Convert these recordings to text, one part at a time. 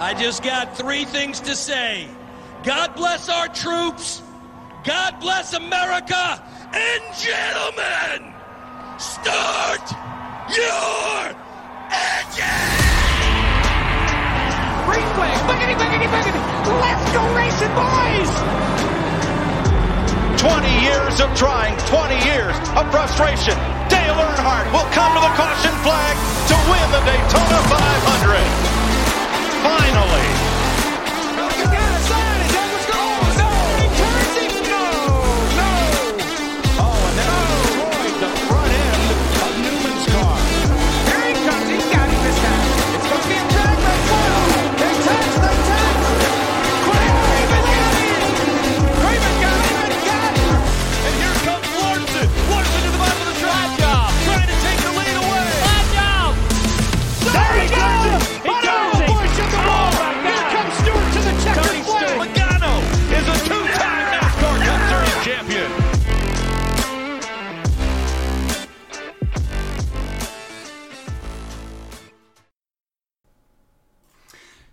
I just got three things to say. God bless our troops. God bless America. And gentlemen, start your engine! Raceway, boogity, boogity, boogity. Let's go racing, boys! 20 years of trying, 20 years of frustration. Dale Earnhardt will come to the caution flag to win the Daytona 500. Finally.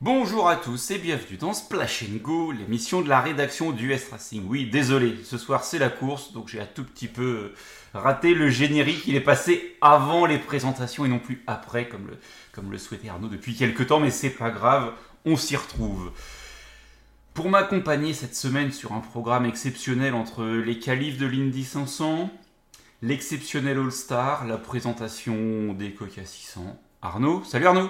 Bonjour à tous et bienvenue dans Splash Go, l'émission de la rédaction du S Racing. Oui, désolé, ce soir c'est la course, donc j'ai un tout petit peu raté le générique. Il est passé avant les présentations et non plus après, comme le, comme le souhaitait Arnaud depuis quelques temps, mais c'est pas grave, on s'y retrouve. Pour m'accompagner cette semaine sur un programme exceptionnel entre les qualifs de l'Indy 500, l'exceptionnel All-Star, la présentation des Coca 600. Arnaud, salut Arnaud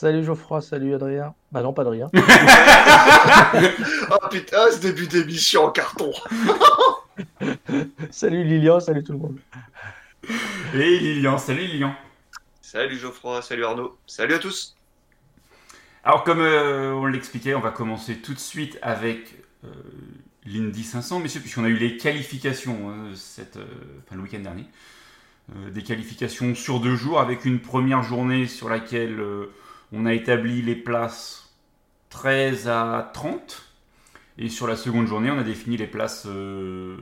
Salut Geoffroy, salut Adrien. Bah non, pas Adrien. Oh putain, ce début d'émission en carton. salut Lilian, salut tout le monde. Et Lilian, salut Lilian Salut Geoffroy, salut Arnaud, salut à tous. Alors comme euh, on l'expliquait, on va commencer tout de suite avec euh, l'Indy 500, messieurs, puisqu'on a eu les qualifications euh, cette, euh, enfin, le week-end dernier. Euh, des qualifications sur deux jours, avec une première journée sur laquelle euh, on a établi les places 13 à 30. Et sur la seconde journée, on a défini les places euh,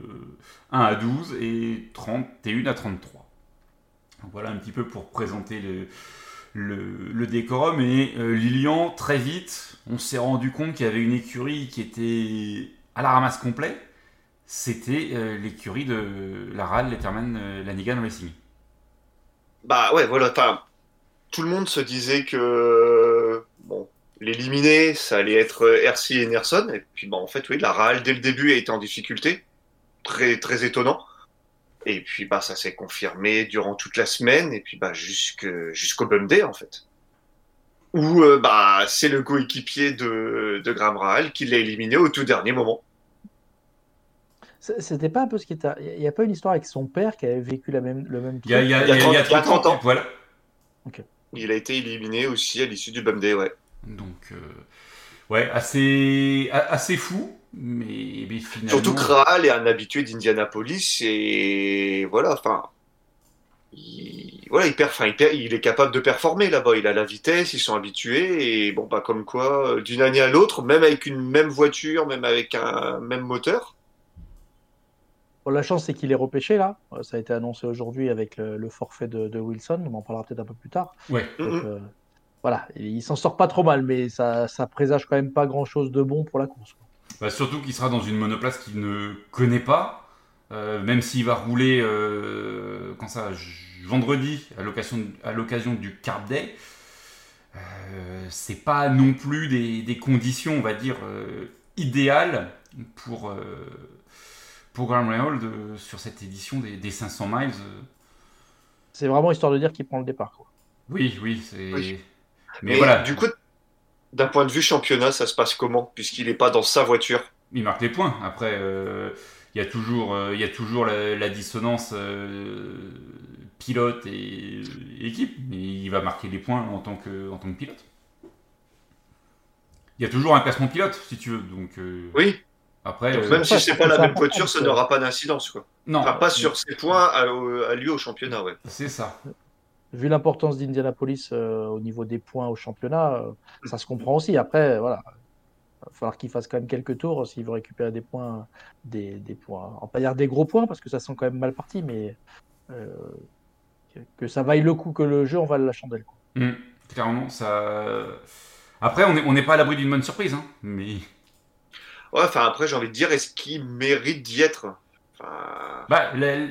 1 à 12 et 31 à 33. Donc voilà un petit peu pour présenter le, décorum. Et euh, Lilian, très vite, on s'est rendu compte qu'il y avait une écurie qui était à la ramasse complet. C'était euh, l'écurie de la RAL, Letterman, euh, Lanigan Racing. Bah ouais, voilà, tout le monde se disait que bon, l'éliminer, ça allait être RC et Nerson. Et puis bah en fait, oui, la RAL dès le début a été en difficulté, très très étonnant. Et puis bah ça s'est confirmé durant toute la semaine et puis bah jusque jusqu'au Bum Day en fait. Où euh, bah c'est le coéquipier de de Graham Rahal qui l'a éliminé au tout dernier moment. C'était pas un peu ce qui était. Il n'y a pas une histoire avec son père qui avait vécu la même, le même Il y a, il y a- Il y a il y a 30 il y a 30 ans. Voilà. Il a été éliminé aussi à l'issue du Bum Day, ouais. Donc, euh, ouais, assez, assez fou, mais, mais finalement. Surtout est un habitué d'Indianapolis et voilà, enfin, il, voilà, il, perd, enfin, il, perd- il est capable de performer là-bas. Il a la vitesse, ils sont habitués et bon, bah comme quoi, euh, d'une année à l'autre, même avec une même voiture, même avec un même moteur. Bon, la chance, c'est qu'il est repêché là. Euh, Ça a été annoncé aujourd'hui avec le, le forfait de, de Wilson. On en parlera peut-être un peu plus tard. Ouais. Donc, euh, voilà, il, s'en sort pas trop mal, mais ça, ça présage quand même pas grand chose de bon pour la course. Bah, surtout qu'il sera dans une monoplace qu'il ne connaît pas, euh, même s'il va rouler euh, quand ça, vendredi à l'occasion à l'occasion du Carb Day. Euh, c'est pas non plus des, des conditions, on va dire, idéales pour, pour Graham Rahal de- sur cette édition des, des 500 miles. euh. C'est vraiment histoire de dire qu'il prend le départ. quoi. Oui, oui, c'est. Oui. Mais Mais voilà, du coup, d'un point de vue championnat, ça se passe comment Puisqu'il n'est pas dans sa voiture? il marque les points. Après, euh, il y a toujours, euh, il y a toujours la, la dissonance euh, pilote et, équipe, mais il va marquer les points en tant que, en tant que pilote. Il y a toujours un classement pilote, si tu veux. Donc, euh, Oui, après, donc euh, même si c'est pas la même voiture, ça n'aura pas d'incidence, quoi. non, Enfin, pas sur ses points à, à lui au championnat, ouais. c'est ça. Vu l'importance d'Indianapolis euh, au niveau des points au championnat, euh, ça se comprend aussi. Après, voilà, il va falloir qu'il fasse quand même quelques tours s'il veut récupérer des points, des, des points. On va pas dire des gros points parce que ça sent quand même mal parti, mais euh, que, ça vaille le coup que le jeu en vale la chandelle. quoi. Mm, clairement, ça. Après, on n'est on n'est pas à l'abri d'une bonne surprise, hein, mais Ouais, enfin après, j'ai envie de dire, est-ce qu'il mérite d'y être? Enfin, bah, le,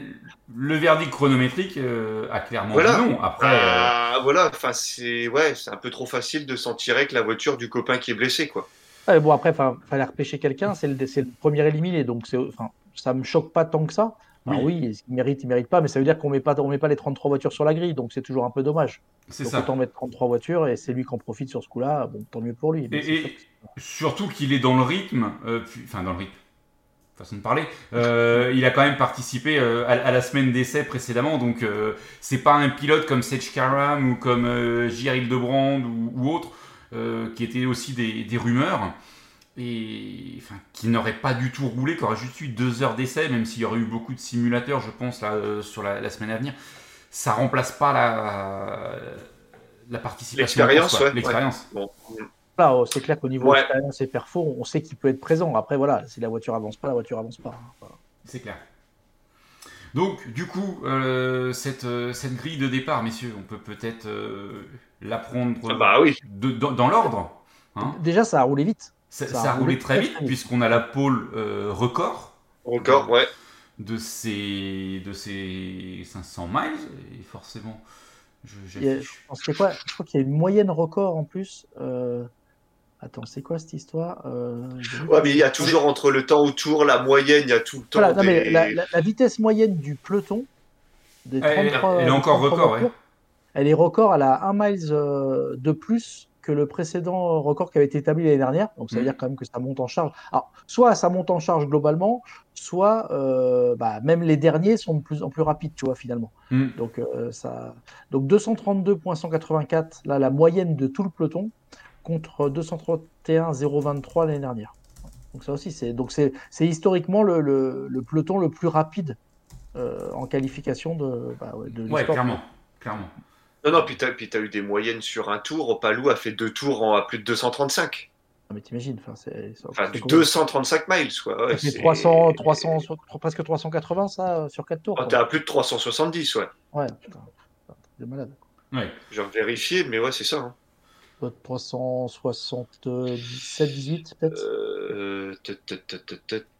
le verdict chronométrique euh, a clairement Voilà. dit non. Après, euh, bah, voilà, enfin c'est ouais, c'est un peu trop facile de s'en tirer avec la voiture du copain qui est blessé, quoi. Ouais, bon, après, il fallait repêcher quelqu'un, c'est le, c'est le premier éliminé, donc c'est, enfin, ça me choque pas tant que ça. Alors Oui. oui, il mérite, il mérite pas, mais ça veut dire qu'on met pas, on met pas les 33 voitures sur la grille, donc c'est toujours un peu dommage. c'est ça. autant mettre 33 voitures et c'est lui qui en profite sur ce coup-là, bon, tant mieux pour lui. mais Et- Surtout qu'il est dans le rythme, euh, puis- enfin dans le rythme, façon de parler. Euh, il a quand même participé euh, à, à la semaine d'essai précédemment, donc c'est pas un pilote comme Sech Karam ou comme J.R. Hildebrand ou, ou autre, qui étaient aussi des, des rumeurs, et enfin, qui n'aurait pas du tout roulé, qui aurait juste eu deux heures d'essai, même s'il y aurait eu beaucoup de simulateurs, je pense, là, euh, sur la, la semaine à venir. Ça remplace pas la, la participation. en L'expérience, ouais, L'expérience. Bon, Là, oh, c'est clair qu'au niveau Ouais. expérience et perfo, on sait qu'il peut être présent. Après, voilà, si la voiture avance pas, la voiture avance pas. Voilà. C'est clair. Donc, du coup, euh, cette, euh, cette grille de départ, messieurs, on peut peut-être euh, la prendre Ah bah oui. de- dans, dans l'ordre. hein. Déjà, ça a roulé vite. Ça, ça a ça a roulé roulé très très, vite, puisqu'on a la pole euh, record Encore, ouais. de ces, de ces 500 miles. Et forcément, je, a- pense a quoi Je crois qu'il y a une moyenne record en plus. Euh, Attends, c'est quoi cette histoire Euh, Ouais, que- mais il y a toujours entre le temps au tour, la moyenne, il y a tout le temps. Voilà, non, mais la, la- la vitesse moyenne du peloton des Elle- 33, elle est encore 33 record, voitures, Elle est record, elle a 1 miles euh, de plus que le précédent record qui avait été établi l'année dernière. Donc ça veut Mhm. dire quand même que ça monte en charge. Alors, soit ça monte en charge globalement, soit euh, bah, même les derniers sont de plus en plus rapides, tu vois, finalement. Hmm. Donc, euh, ça... Donc 232.184, là, la moyenne de tout le peloton, contre 231.023 l'année dernière. Donc ça aussi, c'est donc c'est c'est historiquement le, le, le peloton le plus rapide euh, en qualification de, bah, ouais, de Ouais, l'histoire. clairement. clairement. Non, non, puis t'as, puis t'as eu des moyennes sur un tour. Opalou a fait deux tours en, à plus de 235. Ah, mais t'imagines, enfin, c'est c'est- Enfin, du combien 235 miles, quoi. Ouais, c'est- 300, 300, presque 380 ça sur 4 tours. Quoi. t'es à plus de 370, ouais. Ouais, putain, t'es malade. Ouais. J'ai vérifié, mais ouais, c'est ça. hein. Doit être 377, 18 peut-être? Euh,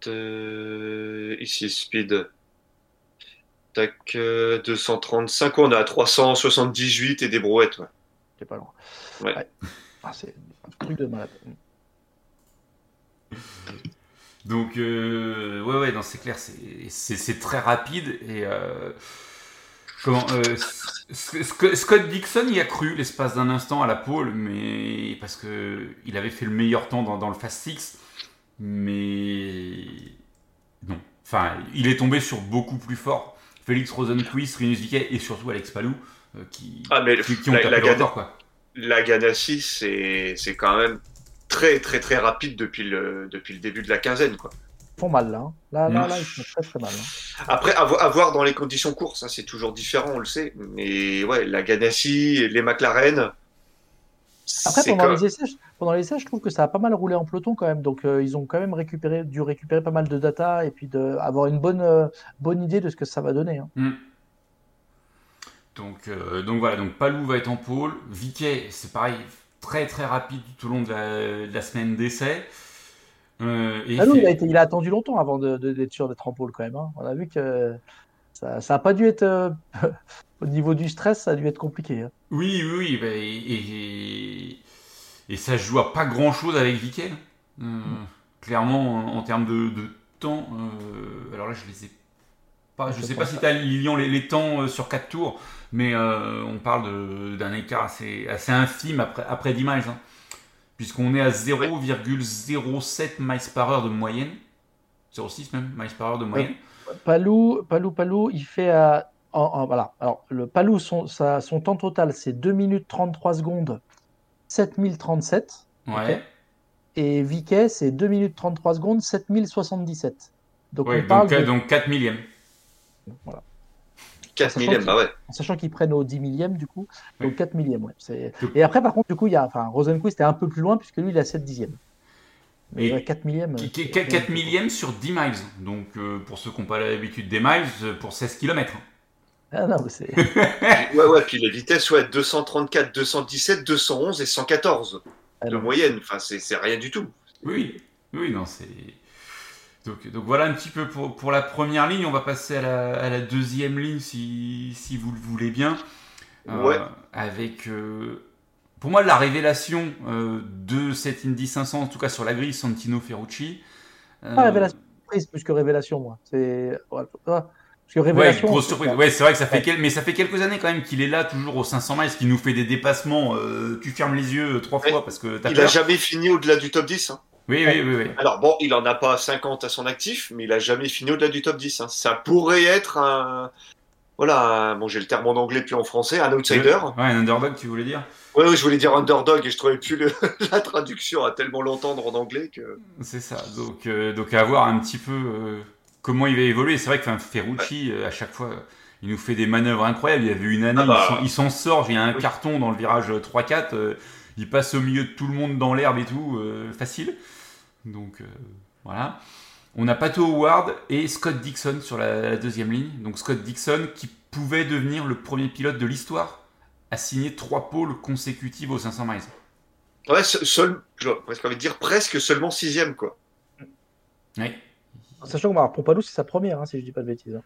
euh, ici, speed. Tac, euh, 235, on est à 378 et des brouettes. Ouais. C'est pas loin. Ouais. Ah, c'est un truc de malade. Donc, euh, ouais, ouais, non, c'est clair, c'est- c'est c'est très rapide et. euh, comment. euh, Sc- Sc- Scott Dixon y a cru l'espace d'un instant à la pole, mais. Parce que il avait fait le meilleur temps dans, dans le Fast Six, mais. Non. Enfin, il est tombé sur beaucoup plus fort. Félix Rosenquist, Rinus Viquet et surtout Alex Palou, euh, qui, Ah, mais qui, qui ont la, tapé la, le record, quoi. la Ganassi, c'est c'est quand même très, très, très rapide depuis le, depuis le début de la quinzaine, quoi. Ils font mal là. hein. Là, là, là, ils font très très mal. hein. Après, à, vo- à voir dans les conditions courses, ça c'est toujours différent, on le sait. Mais ouais, la Ganassi, les McLaren. Après, pendant les, essais, pendant les essais, je trouve que ça a pas mal roulé en peloton quand même. Donc, euh, ils ont quand même récupéré, dû récupérer pas mal de data et puis de, avoir une bonne, euh, bonne idée de ce que ça va donner. hein. Mm. Donc, euh, donc voilà, donc Palou va être en pôle. Viquet, c'est pareil, très très rapide tout au long de la, de la semaine d'essai. Et Ah fait- il, a été- il a attendu longtemps avant de- de- d'être sûr d'être en pôle quand même. hein. On a vu que ça n'a pas dû être. au niveau du stress, ça a dû être compliqué. hein. Oui, oui, oui. bah, et, et, et ça joue à pas grand chose avec Viquet. Euh, Clairement, en, en termes de, de temps, euh, alors là, je les ai pas. Je Je sais pas si ça. tu as Lilian les, les temps euh, sur 4 tours, mais euh, on parle d'un écart assez, assez infime après, après 10 miles. hein. Puisqu'on est à 0,07 miles par heure de moyenne. 0,6 même miles par heure de moyenne. Palou, Palou, Palou, il fait. euh, en- en- voilà. Alors, le Palou, son, sa- son temps total, c'est 2 minutes 33 secondes, 7037. Ouais. Ok. Et Viquet, c'est 2 minutes 33 secondes, 7077. Donc, Ouais, on parle donc, euh, de- donc 4 millièmes. 4 Sachant millièmes, qu'il- bah ouais. en sachant qu'ils prennent au 10 millième du coup, donc Oui. 4 millièmes. Ouais. Et après, par contre, du coup, il y a, enfin, Rosenquist est un peu plus loin puisque lui, il a 7 dixièmes. Mais Et ouais, 4 millièmes. Qui- qui- c'est- 4 millièmes sur 10 miles. Donc, euh, pour ceux qui n'ont pas l'habitude des miles, euh, pour 16 km. Ah non, c'est. Ouais, ouais, puis les vitesses, ouais, 234, 217, 211 et 114. de moyenne. Enfin, c'est rien du tout. Oui, oui, non, c'est. Donc, donc, voilà un petit peu pour, pour, la première ligne. On va passer à la, à la deuxième ligne si, si, vous le voulez bien. Ouais. avec pour moi, la révélation euh, de cette Indy 500, en tout cas sur la grille, Santino Ferrucci. Euh... Pas révélation surprise plus que révélation, moi. C'est. Parce que révélation. Ouais, grosse surprise. Ouais, c'est vrai que ça fait, quel... mais ça fait quelques années quand même qu'il est là, toujours au 500 miles, qui nous fait des dépassements. Euh, tu fermes les yeux trois fois parce que Il a jamais fini au-delà du top 10. Hein. Oui, oui, oui, oui, Alors bon, il en a pas 50 à son actif, mais il a jamais fini au-delà du top 10. Hein. Ça pourrait être un, voilà, bon, j'ai le terme en anglais puis en français, un outsider. Ouais, un underdog, tu voulais dire? Oui, oui, je voulais dire underdog et je trouvais plus le... la traduction à tellement l'entendre en anglais que. C'est ça, donc, euh, donc à voir un petit peu euh, comment il va évoluer. C'est vrai que Ferrucci, euh, à chaque fois, il nous fait des manœuvres incroyables. Il y avait une année, ah bah. il s'en sort, il y a un carton dans le virage 3-4, il passe au milieu de tout le monde dans l'herbe et tout, facile. Donc voilà. On a Pato Howard et Scott Dixon sur la, deuxième ligne. Donc Scott Dixon qui pouvait devenir le premier pilote de l'histoire à signer trois pôles consécutives aux 500 miles. Ouais, seul, je presque envie de dire presque seulement sixième quoi. Oui. Sachant que bah, pour Palou c'est sa première, hein, si je dis pas de bêtises. Hein.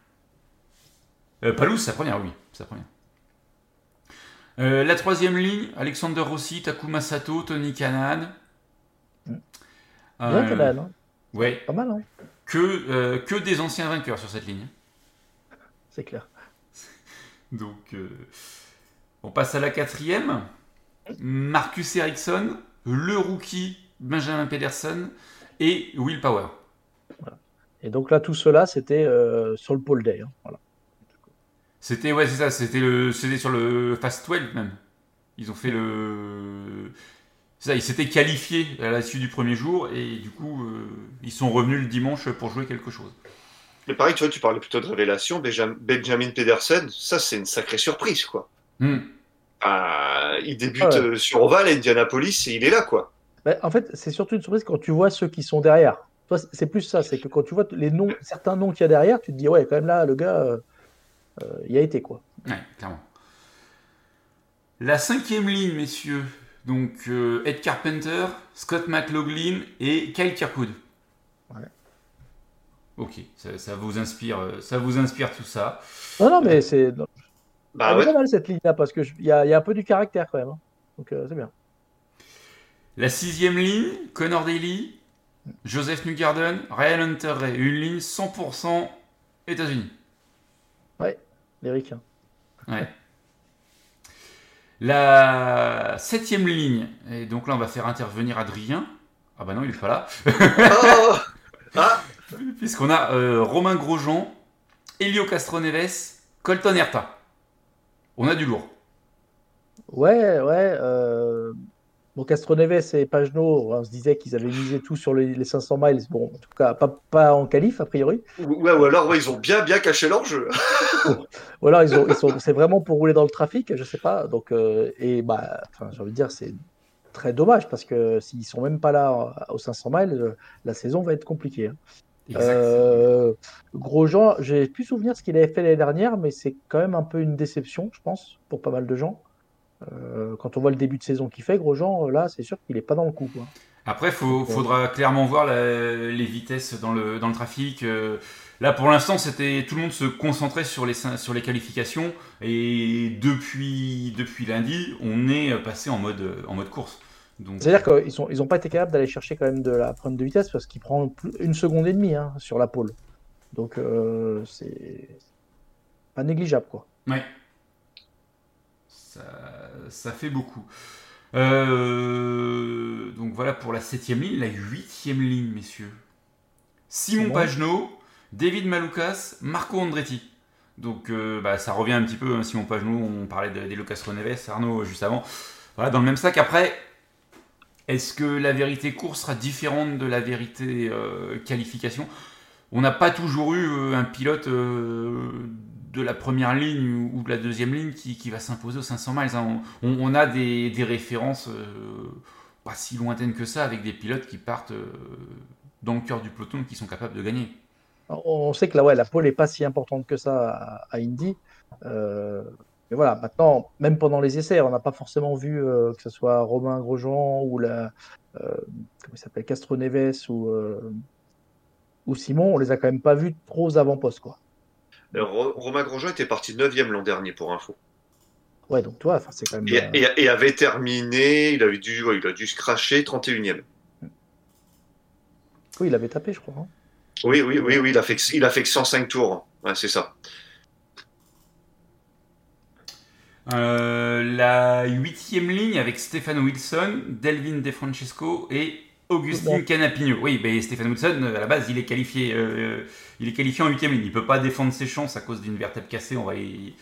Euh, Palou c'est sa première, oui, sa première. Euh, la troisième ligne, Alexander Rossi, Takuma Sato, Tony Kanan. Bien euh, hein. Ouais. Pas mal, hein que, euh, que des anciens vainqueurs sur cette ligne. C'est clair. Donc, euh, on passe à la quatrième. Marcus Ericsson, le rookie Benjamin Pedersen et Will Power. Et donc là, tout cela, c'était euh, sur le pole day. Hein. Voilà. C'était ouais, c'est ça. C'était le, c'était sur le Fast 12 même. Ils ont fait le ça, ils s'étaient qualifiés à la suite du premier jour et du coup, euh, ils sont revenus le dimanche pour jouer quelque chose. Mais pareil, tu vois, tu parlais plutôt de révélation. Benjamin Pedersen, ça, c'est une sacrée surprise, quoi. Hmm. il débute euh, sur Oval, Indianapolis, et il est là, quoi. Bah, en fait, c'est surtout une surprise quand tu vois ceux qui sont derrière. C'est plus ça, c'est que quand tu vois les noms, certains noms qu'il y a derrière, tu te dis, ouais, quand même là, le gars, euh, il a été, quoi. Ouais, clairement. La cinquième ligne, messieurs, donc euh, Ed Carpenter, Scott McLaughlin et Kyle Kirkwood. Ouais. Ok, ça, vous inspire, euh, ça vous inspire tout ça. Non, non, mais c'est bah, ouais. pas mal cette ligne-là parce que il y, a un peu du caractère quand même. Hein. Donc euh, c'est bien. La sixième ligne, Connor Daly, Joseph Newgarden, Ryan Hunter Une ligne 100% États-Unis. Ouais, les Ouais. La septième ligne, et donc là on va faire intervenir Adrien. Ah bah non, il est pas là. oh ah. Puisqu'on a euh, Romain Grosjean, Elio Castroneves, Colton Herta. On a du lourd. Ouais, ouais. Euh... Bon, Castroneves et Pagno, on se disait qu'ils avaient misé tout sur les, 500 miles. Bon, en tout cas, pas, pas en qualif, a priori. Ouais, ou alors, ouais, ils ont bien, bien caché leur jeu. ou alors, ils ont, ils sont, c'est vraiment pour rouler dans le trafic, je sais pas. Donc, euh, et bah, j'ai envie de dire, c'est très dommage parce que s'ils sont même pas là aux 500 miles, la saison va être compliquée. Hein. Euh, Grosjean, j'ai plus souvenir ce qu'il avait fait l'année dernière, mais c'est quand même un peu une déception, je pense, pour pas mal de gens. Euh, quand on voit le début de saison qu'il fait, Grosjean, là, c'est sûr qu'il n'est pas dans le coup. Après, il euh, faudra clairement voir les vitesses dans le, dans le trafic. Euh, là, pour l'instant, c'était tout le monde se concentrait sur les, sur les qualifications. Et depuis, depuis lundi, on est passé en mode, en mode course. C'est-à-dire qu'ils n'ont ils pas été capables d'aller chercher quand même de la prendre de vitesse parce qu'il prend une seconde et demie hein, sur la pole. Donc, c'est pas négligeable. quoi. Ouais ça, fait beaucoup. Euh, donc voilà pour la septième ligne, la huitième ligne, messieurs. Simon Pagenaud, David Maloukas, Marco Andretti. Donc euh, bah, ça revient un petit peu, hein, Simon Pagenaud, on parlait des Lucas Reneves, Arnaud juste avant. Voilà, dans le même sac. Après, est-ce que la vérité course sera différente de la vérité euh, qualification? On n'a pas toujours eu un pilote de la première ligne ou de la deuxième ligne qui, va s'imposer aux 500 miles. Hein. On, a des, références euh, pas si lointaines que ça avec des pilotes qui partent euh, dans le cœur du peloton qui sont capables de gagner. On sait que la, ouais, la pole n'est pas si importante que ça à, Indy. Euh, mais voilà, maintenant, même pendant les essais, on n'a pas forcément vu que ce soit Romain Grosjean ou la, comment s'appelle, Castro Neves ou, ou Simon, on les a quand même pas vus trop aux avant-postes, quoi. Euh, Ro- Romain Grosjean était parti 9 l'an dernier pour info. Ouais, donc toi, enfin, c'est quand même. Et, euh, et- et avait terminé, il avait dû, ouais, il a dû se cracher 31 e Oui, il avait tapé, je crois. hein. Oui, oui, oui, oui, il a fait, que- il a fait que 105 tours. Ouais, c'est ça. Euh, la huitième ligne avec Stéphane Wilson, Delvin De Francesco et Augustin Bon. Canapino. Oui, mais Stéphane Wilson, euh, à la base, il est qualifié, euh, il est qualifié en huitième ligne. Il peut pas défendre ses chances à cause d'une vertèbre cassée. On va y,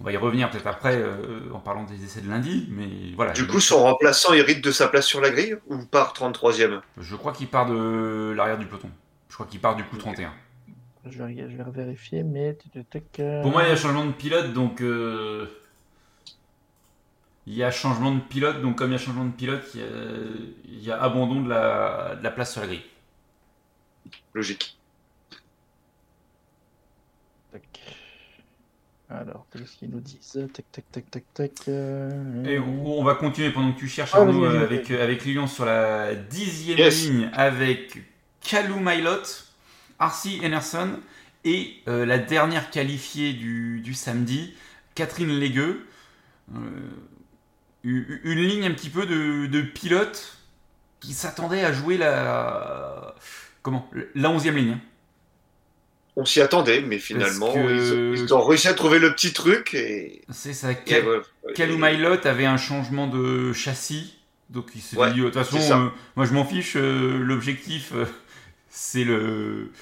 on va y revenir peut-être après euh, en parlant des essais de lundi. Mais voilà. Du coup, son remplaçant hérite de sa place sur la grille ou part 33 e je crois qu'il part de l'arrière du peloton. Je crois qu'il part du coup 31. Je vais, je vais vérifier, mais. euh, Pour moi, il y a changement de pilote, donc euh, il y a changement de pilote, donc comme il y a changement de pilote, il y a, il y a abandon de la, de la place sur la grille. Logique. tac. Alors, qu'est-ce qu'ils nous disent? Tac, tac, tac, tac, tac. euh, Et on, on va continuer pendant que tu cherches Ah, Arnaud, avec, avec Lilian sur la dixième Yes. ligne avec Kalou Mailot, Arcy Enerson et euh, la dernière qualifiée du, du samedi, Catherine Légueux. Euh, une ligne un petit peu de, de pilote qui s'attendait à jouer la comment la onzième ligne. hein. On s'y attendait, mais finalement, que- ils, ils ont réussi à trouver le petit truc et. C'est ça. et Cal- Et- avait un changement de châssis, donc il s'est Ouais, dit de toute façon, euh, moi je m'en fiche, euh, l'objectif euh, c'est le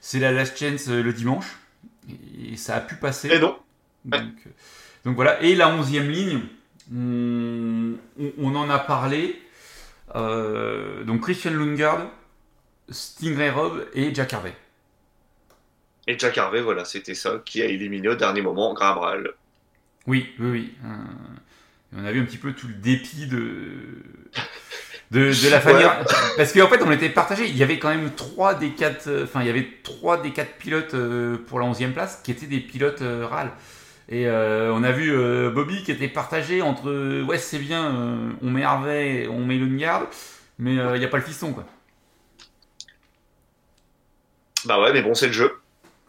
c'est la last chance le dimanche et ça a pu passer. Et non. Donc, donc voilà. Et la onzième ligne, on, en a parlé. euh, donc Christian Lundgaard, Stingray Robb et Jack Harvey. Et Jack Harvey, voilà, c'était ça qui a éliminé au dernier moment Graham Rahal. Oui, oui, oui. Euh, on a vu un petit peu tout le dépit de, de, de la famille. Ouais. Parce qu'en fait, on était partagés. Il y avait quand même trois des quatre, euh, enfin, il y avait trois des quatre pilotes pour la 11e place qui étaient des pilotes RAL. Et euh, on a vu euh, Bobby qui était partagé entre euh, ouais, c'est bien, euh, on met Harvey, on met Lundgaard, mais il n'y a pas le fiston, quoi. Bah ouais, mais bon, c'est le jeu.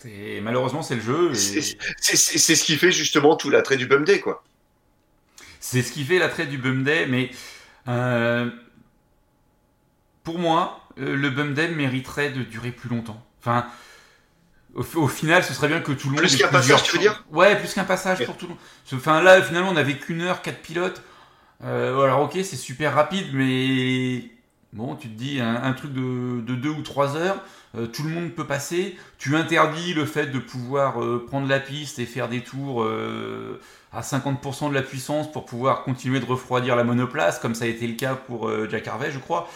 Et malheureusement, c'est le jeu. et- C'est ce qui fait justement tout l'attrait du Bum Day, quoi. C'est ce qui fait l'attrait du Bum Day, mais pour moi, le Bum Day mériterait de durer plus longtemps. Enfin, au, au final, ce serait bien que tout le monde. Plus qu'un passage, tu veux chances. dire Ouais, plus qu'un passage pour tout le monde. Enfin, là, finalement, on n'avait qu'une heure, quatre pilotes. Euh, alors, ok, c'est super rapide, mais bon, tu te dis, un, un truc de, de deux ou trois heures, euh, tout le monde peut passer. Tu interdis le fait de pouvoir euh, prendre la piste et faire des tours à 50% de la puissance pour pouvoir continuer de refroidir la monoplace, comme ça a été le cas pour Jack Harvey, je crois.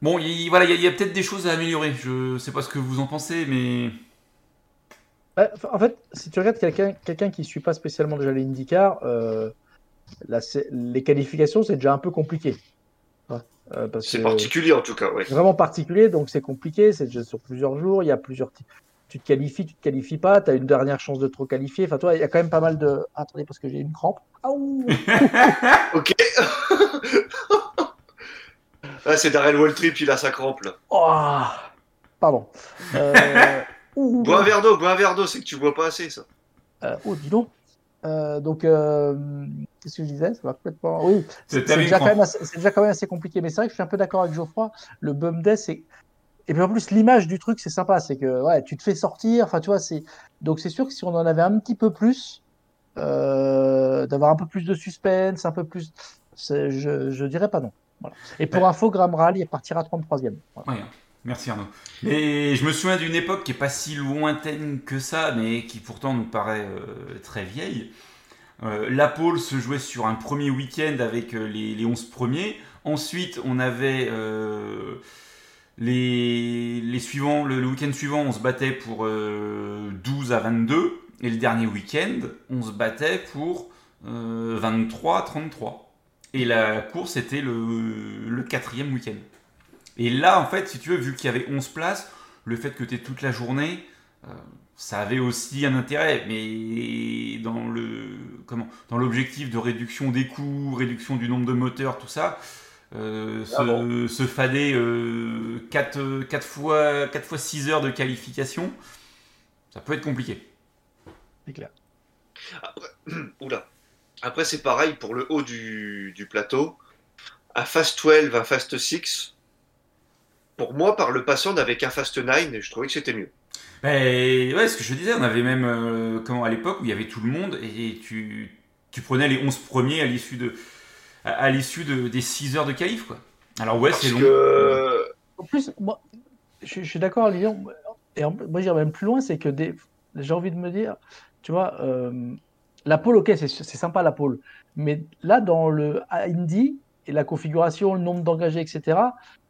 Bon, il, voilà, il y a, y a peut-être des choses à améliorer. Je sais pas ce que vous en pensez, mais enfin, en fait, si tu regardes quelqu'un quelqu'un qui ne suit pas spécialement déjà les IndyCar, euh, les qualifications, c'est déjà un peu compliqué. Ouais, euh, C'est particulier en tout cas, ouais. c'est vraiment particulier, donc c'est compliqué, c'est déjà sur plusieurs jours, il y a plusieurs... Tu te qualifies, tu te qualifies pas, tu as une dernière chance de trop qualifier. Enfin, toi, il y a quand même pas mal de... Attendez, parce que j'ai une crampe. Ah, ouh Ok. ah, c'est Darrell Waltrip, il a sa crampe là. Oh Pardon. Euh, ouh, Bois un verre d'eau, bois un verre d'eau, c'est que tu bois pas assez ça. Euh, oh, dis donc. Euh, donc, euh, qu'est-ce que je disais? Ça va complètement. Oui, C'est déjà, quand même assez- c'est déjà quand même assez compliqué. Mais c'est vrai que je suis un peu d'accord avec Geoffroy. Le bum day, c'est. Et puis en plus, l'image du truc, c'est sympa. C'est que ouais, tu te fais sortir. Enfin, tu vois, c'est. Donc, c'est sûr que si on en avait un petit peu plus, euh, d'avoir un peu plus de suspense, un peu plus. Je, je dirais pas non. Voilà. Et pour info, Graham Rahal, il partira 33e. Voilà. Ouais, merci Arnaud. Et je me souviens d'une époque qui est pas si lointaine que ça, mais qui pourtant nous paraît euh, très vieille. Euh, la pole se jouait sur un premier week-end avec euh, les, les 11 premiers. Ensuite, on avait les, les suivants, le, le week-end suivant, on se battait pour euh, 12 à 22. Et le dernier week-end, on se battait pour euh, 23 à 33. Et la course était le, le quatrième week-end. Et là, en fait, si tu veux, vu qu'il y avait 11 places, le fait que tu aies toute la journée, euh, ça avait aussi un intérêt, mais dans le comment, dans l'objectif de réduction des coûts, réduction du nombre de moteurs, tout ça, euh, Ah se, se fader 4, 4 fois 4 fois 6 heures de qualification, ça peut être compliqué. C'est clair. Oula. Après, c'est pareil pour le haut du, du plateau. Un Fast 12, un Fast 6. Pour moi, par le passé, on n'avait qu'un Fast 9 et je trouvais que c'était mieux. Ben, ouais, ce que je disais, on avait même euh, comment à l'époque où il y avait tout le monde et tu, tu prenais les 11 premiers à l'issue de à, à l'issue de, des 6 heures de qualif quoi. Alors ouais, c'est long. que En plus, moi, je, je suis d'accord, Lilian. Et en- moi, j'irais même plus loin, c'est que des- j'ai envie de me dire, tu vois, euh, la pole, ok, c'est sympa la pole, mais là, dans le Indy et la configuration, le nombre d'engagés, etc.,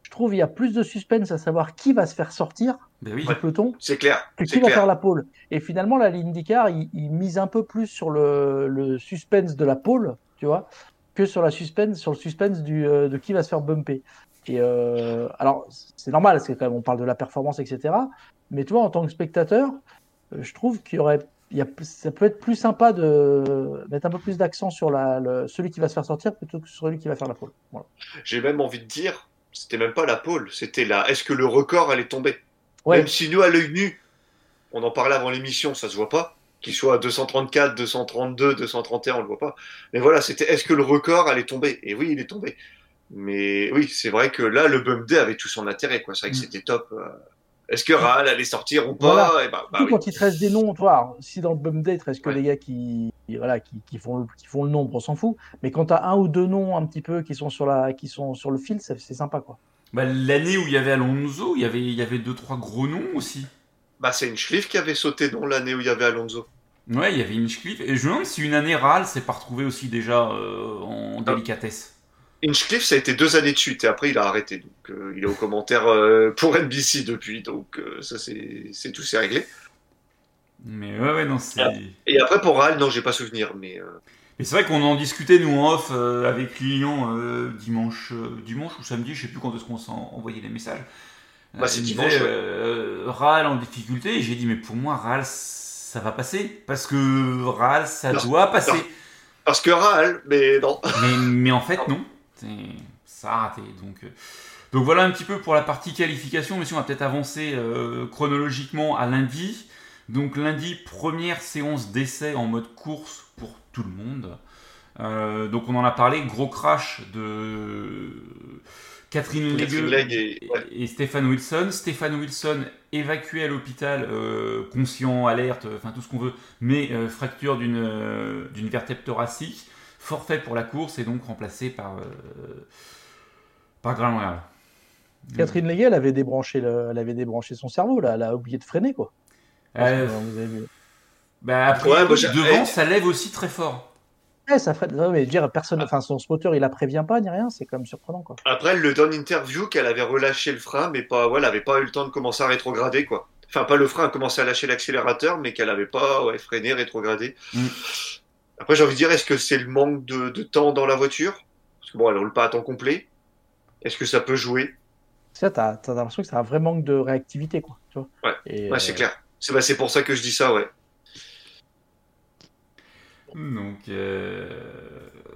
je trouve il y a plus de suspense à savoir qui va se faire sortir Ben oui. du peloton c'est clair. que qui va faire la pole. Et finalement, là, l'IndyCar, il, il mise un peu plus sur le, le suspense de la pole, tu vois, que sur, la suspense, sur le suspense du, euh, de qui va se faire bumper. Et euh, alors, c'est normal, c'est quand même, on parle de la performance, etc. Mais tu vois, en tant que spectateur, euh, je trouve qu'il y aurait, y a, ça peut être plus sympa de mettre un peu plus d'accent sur la, le- celui qui va se faire sortir plutôt que sur celui qui va faire la pole. Voilà. J'ai même envie de dire, c'était même pas la pole, c'était la. Est-ce que le record allait tomber Ouais, Même si nous, à l'œil nu, on en parlait avant l'émission, ça se voit pas. Qu'il soit à 234, 232, 231, on le voit pas. Mais voilà, c'était est-ce que le record allait tomber Et oui, il est tombé. Mais oui, c'est vrai que là, le Bump Day avait tout son intérêt, quoi. C'est vrai que Mm. c'était top. Est-ce que Raal allait sortir ou pas Voilà. Eh ben, bah oui. quand il te reste des noms, toi, si dans le bum day, il te reste que Ouais. les gars qui, voilà, qui, qui font le, qui font le nombre, on s'en fout. Mais quand tu as un ou deux noms un petit peu qui sont sur, la, qui sont sur le fil, ça- c'est sympa. quoi. Bah, L'année où il y avait Alonso, il y avait, il y avait deux trois gros noms aussi. Bah, c'est Hinchcliffe qui avait sauté, non, l'année où il y avait Alonso. Ouais, il y avait Hinchcliffe. Et je me demande si une année Ral s'est pas retrouvé aussi déjà euh, en délicatesse. Hinchcliffe, ça a été deux années de suite et après il a arrêté. Donc euh, il est au commentaire euh, pour NBC depuis. Donc euh, ça c'est tout, c'est réglé. Mais ouais, ouais, non, c'est. Et après pour Raal, non, j'ai pas souvenir. Mais Et c'est vrai qu'on en discutait nous en off avec euh, dimanche, dimanche ou samedi, je sais plus quand est-ce qu'on s'en envoyait les messages. Bah, c'est dimanche, disait, ouais. Ral en difficulté, et j'ai dit mais pour moi Ral ça va passer parce que Ral ça Non, doit passer. non. parce que Raal, mais non. mais, mais en fait non, ça a raté. Donc, donc voilà un petit peu pour la partie qualification. Mais si on va peut-être avancer euh, chronologiquement à lundi. Donc lundi, première séance d'essai en mode course pour tout le monde. Euh, donc on en a parlé, gros crash de Catherine Catherine et- ouais. et Stéphane Wilson. Stéphane Wilson évacué à l'hôpital, euh, conscient, alerte, enfin tout ce qu'on veut, mais fracture d'une d'une vertèbre thoracique, forfait pour la course et donc remplacé par, euh, par Graham. Catherine Legge, elle avait débranché, le- elle avait débranché son cerveau, là. elle a oublié de freiner. Quoi. Euh, Vous avez vu. bah, après, Ouais, devant, eh, ça lève aussi très fort. Ouais, ça freine. Non, mais dire, personne, enfin, son spotter, il la prévient pas ni rien, c'est quand même surprenant. Quoi. Après elle le donne interview qu'elle avait relâché le frein, mais pas, ouais, elle avait pas eu le temps de commencer à rétrograder quoi. Enfin pas le frein, a commencé à lâcher l'accélérateur, mais qu'elle avait pas ouais, freiné, rétrogradé. Mm. Après j'ai envie de dire, est-ce que c'est le manque de, de temps dans la voiture? Parce que bon, elle roule pas à temps complet. Est-ce que ça peut jouer? Ça, t'as as, l'impression que c'est un vrai manque de réactivité. Quoi, tu vois. Ouais. Ouais, euh, c'est clair. C'est bah, c'est pour ça que je dis ça, ouais. Donc, euh,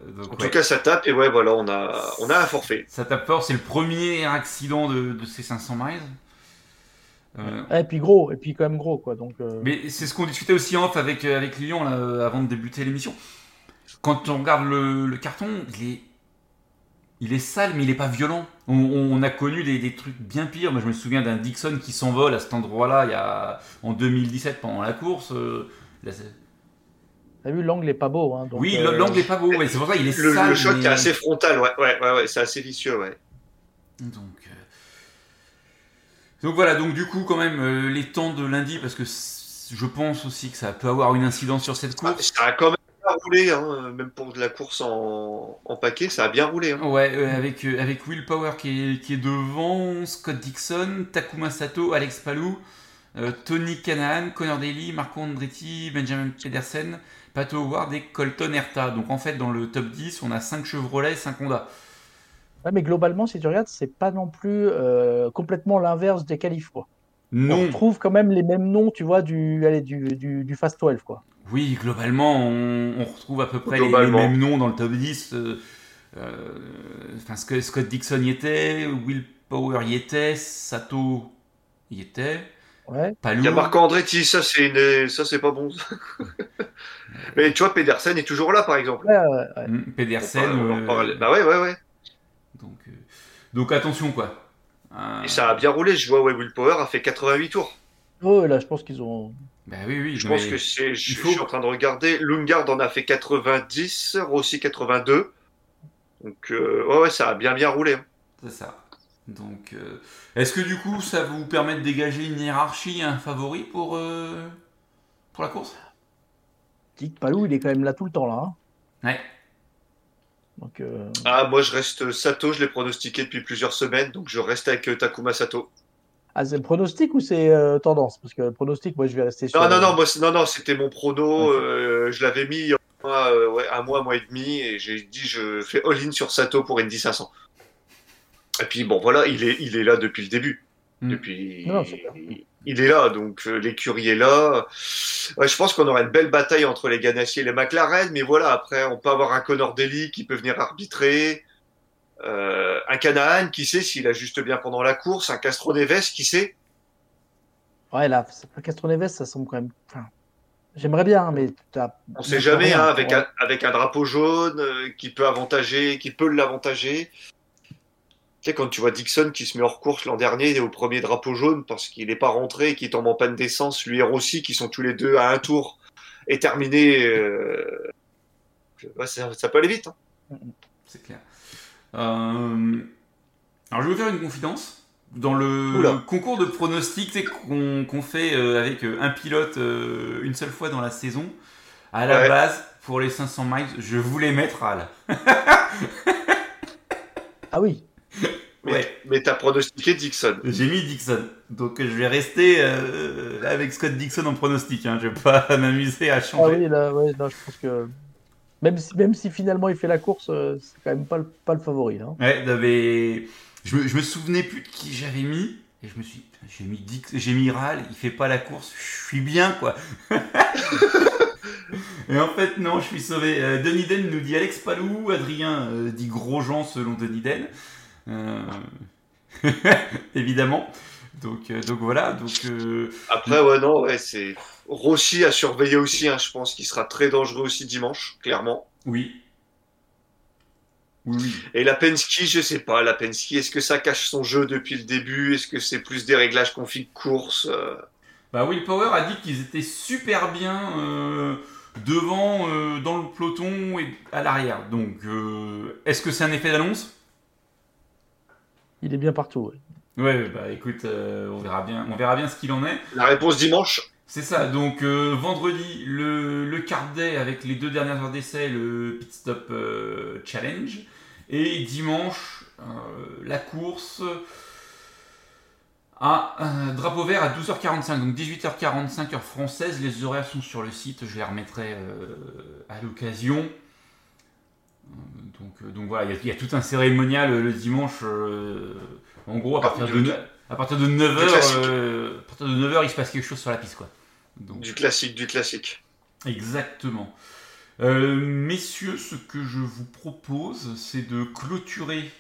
donc, En ouais. tout cas, ça tape et ouais, voilà, on a, on a un forfait. ça tape fort. C'est le premier accident de, de ces 500 miles. Euh, ouais, et puis gros, et puis quand même gros. Quoi, donc, euh, Mais c'est ce qu'on discutait aussi en off avec, euh, avec Lyon là, euh, avant de débuter l'émission. Quand on regarde le, le carton, il est, il est sale, mais il est pas violent. On, on a connu des, des trucs bien pires. Moi, je me souviens d'un Dixon qui s'envole à cet endroit-là il y a, en 2017 pendant la course. euh, là, T'as vu, l'angle est pas beau. Hein, donc, oui, euh, l'angle est pas beau, mais c'est pour ça qu'il est Le, sale. le choc mais- est assez frontal, ouais, ouais, ouais, ouais c'est assez vicieux, ouais. Donc, euh, donc voilà, donc du coup, quand même, euh, les temps de lundi, parce que je pense aussi que ça peut avoir une incidence sur cette Ah, course. Ça a quand même bien roulé, hein, même pour de la course en, en paquet, ça a bien roulé. Hein. Ouais, euh, avec, euh, avec Will Power qui est, qui est devant, Scott Dixon, Takuma Sato, Alex Palou, Tony Canaan, Connor Daly, Marco Andretti, Benjamin Pedersen, Pato Howard et Colton Herta. Donc en fait, dans le top 10, on a 5 Chevrolet et 5 Honda. Ouais, mais globalement, si tu regardes, c'est pas non plus euh, complètement l'inverse des qualifs. Quoi. on Non. retrouve quand même les mêmes noms, tu vois, du, allez, du, du, du Fast 12, quoi. Oui, globalement, on, on retrouve à peu près les, les mêmes noms dans le top 10. euh, euh, Enfin, Scott, Scott Dixon y était, Will Power y était, Sato y était, Ouais. Il y a Marco Andretti, ça c'est une... ça c'est pas bon. Mais tu vois, Pedersen est toujours là par exemple. Ouais, ouais, ouais. Hmm, Pedersen. On euh, parlait. Bah ouais, ouais, ouais. Donc, euh, donc attention quoi. Euh, Et ça a bien roulé. Je vois, ouais, Will Power a fait 88 tours. Oh, là, je pense qu'ils ont. Bah oui, oui. Je pense que c'est. Je, il faut- je suis en train de regarder. Lungard en a fait 90, Rossi 82. Donc euh, ouais, ouais, ça a bien bien roulé. hein. C'est ça. Donc, euh, est-ce que du coup, ça vous permet de dégager une hiérarchie, un favori pour, euh, pour la course? Dick Palou, il est quand même là tout le temps, là. hein. Ouais. Donc, euh, Ah, moi je reste Sato, je l'ai pronostiqué depuis plusieurs semaines, donc je reste avec euh, Takuma Sato. Ah, c'est le pronostic ou c'est euh, tendance? Parce que le pronostic, moi, je vais rester sur. Non, non, non, moi, non, non, c'était mon prono. Ok. euh, je l'avais mis il ouais, un mois, un mois et demi, et j'ai dit je fais all-in sur Sato pour Indy 500. Et puis bon, voilà, il est, il est là depuis le début. Mm. Depuis, Non, clair. il est là, donc euh, l'écurie est là. Ouais, je pense qu'on aura une belle bataille entre les Ganassi et les McLaren, mais voilà, après, on peut avoir un Connor Daly qui peut venir arbitrer. Euh, un Canaan, qui sait s'il ajuste bien pendant la course, un Castro Neves, qui sait. Ouais, là, Castroneves, ça semble quand même. Enfin, J'aimerais bien, mais t'as. On sait t'as jamais, rien, hein, avec, ouais. un, avec un drapeau jaune euh, qui peut avantager, qui peut l'avantager. Tu sais, quand tu vois Dixon qui se met hors course l'an dernier, au premier drapeau jaune parce qu'il n'est pas rentré et qu'il tombe en panne d'essence, lui et Rossi, qui sont tous les deux à un tour et terminés. euh, ouais, ça, ça peut aller vite. hein. C'est clair. Euh, Alors, je vais vous faire une confidence. Dans le Oula. concours de pronostics qu'on fait euh, avec un pilote une seule fois dans la saison, à la Ouais. base, pour les 500 miles, je voulais mettre Al. Ah oui. Mais, Ouais. mais t'as pronostiqué Dixon. J'ai mis Dixon. Donc, je vais rester euh, avec Scott Dixon en pronostic. Hein. Je vais pas m'amuser à Ah changer. oui, là, ouais, là, je pense que. Même si, même si finalement il fait la course, euh, c'est quand même pas le, pas le favori. Là. Ouais, mais je me, je me souvenais plus de qui j'avais mis. Et je me suis j'ai mis Dix, j'ai mis Ral, il fait pas la course, je suis bien quoi. et en fait, non, je suis sauvé. Euh, Denis Den nous dit Alex Palou, Adrien euh, dit Grosjean selon Denis Den. Euh, Évidemment. Donc, euh, donc voilà. Donc, euh, Après, ouais, non, ouais, c'est. Rossi a surveillé aussi, hein, je pense qu'il sera très dangereux aussi dimanche, clairement. oui. Oui. Et la Penske, je sais pas, la Penske, est-ce que ça cache son jeu depuis le début? Est-ce que c'est plus des réglages config course Bah, Will Power a dit qu'ils étaient super bien euh, devant, euh, dans le peloton et à l'arrière. Donc, euh, est-ce que c'est un effet d'annonce? Il est bien partout. ouais. Ouais, bah écoute, euh, on verra bien, on verra bien ce qu'il en est. La réponse dimanche C'est ça. Donc euh, vendredi, le, le quart day avec les deux dernières heures d'essai, le pit stop euh, challenge, et dimanche euh, la course à drapeau vert à 12h45, donc 18h45 heure française. Les horaires sont sur le site, je les remettrai euh, à l'occasion. Euh, Donc, euh, donc voilà, il y a- il y, a tout un cérémonial euh, le dimanche. en gros, à partir de, à partir de 9h, classique. euh, à partir de 9h, il se passe quelque chose sur la piste. Quoi. Donc, du classique, du classique. Exactement. Euh, messieurs, ce que je vous propose, c'est de clôturer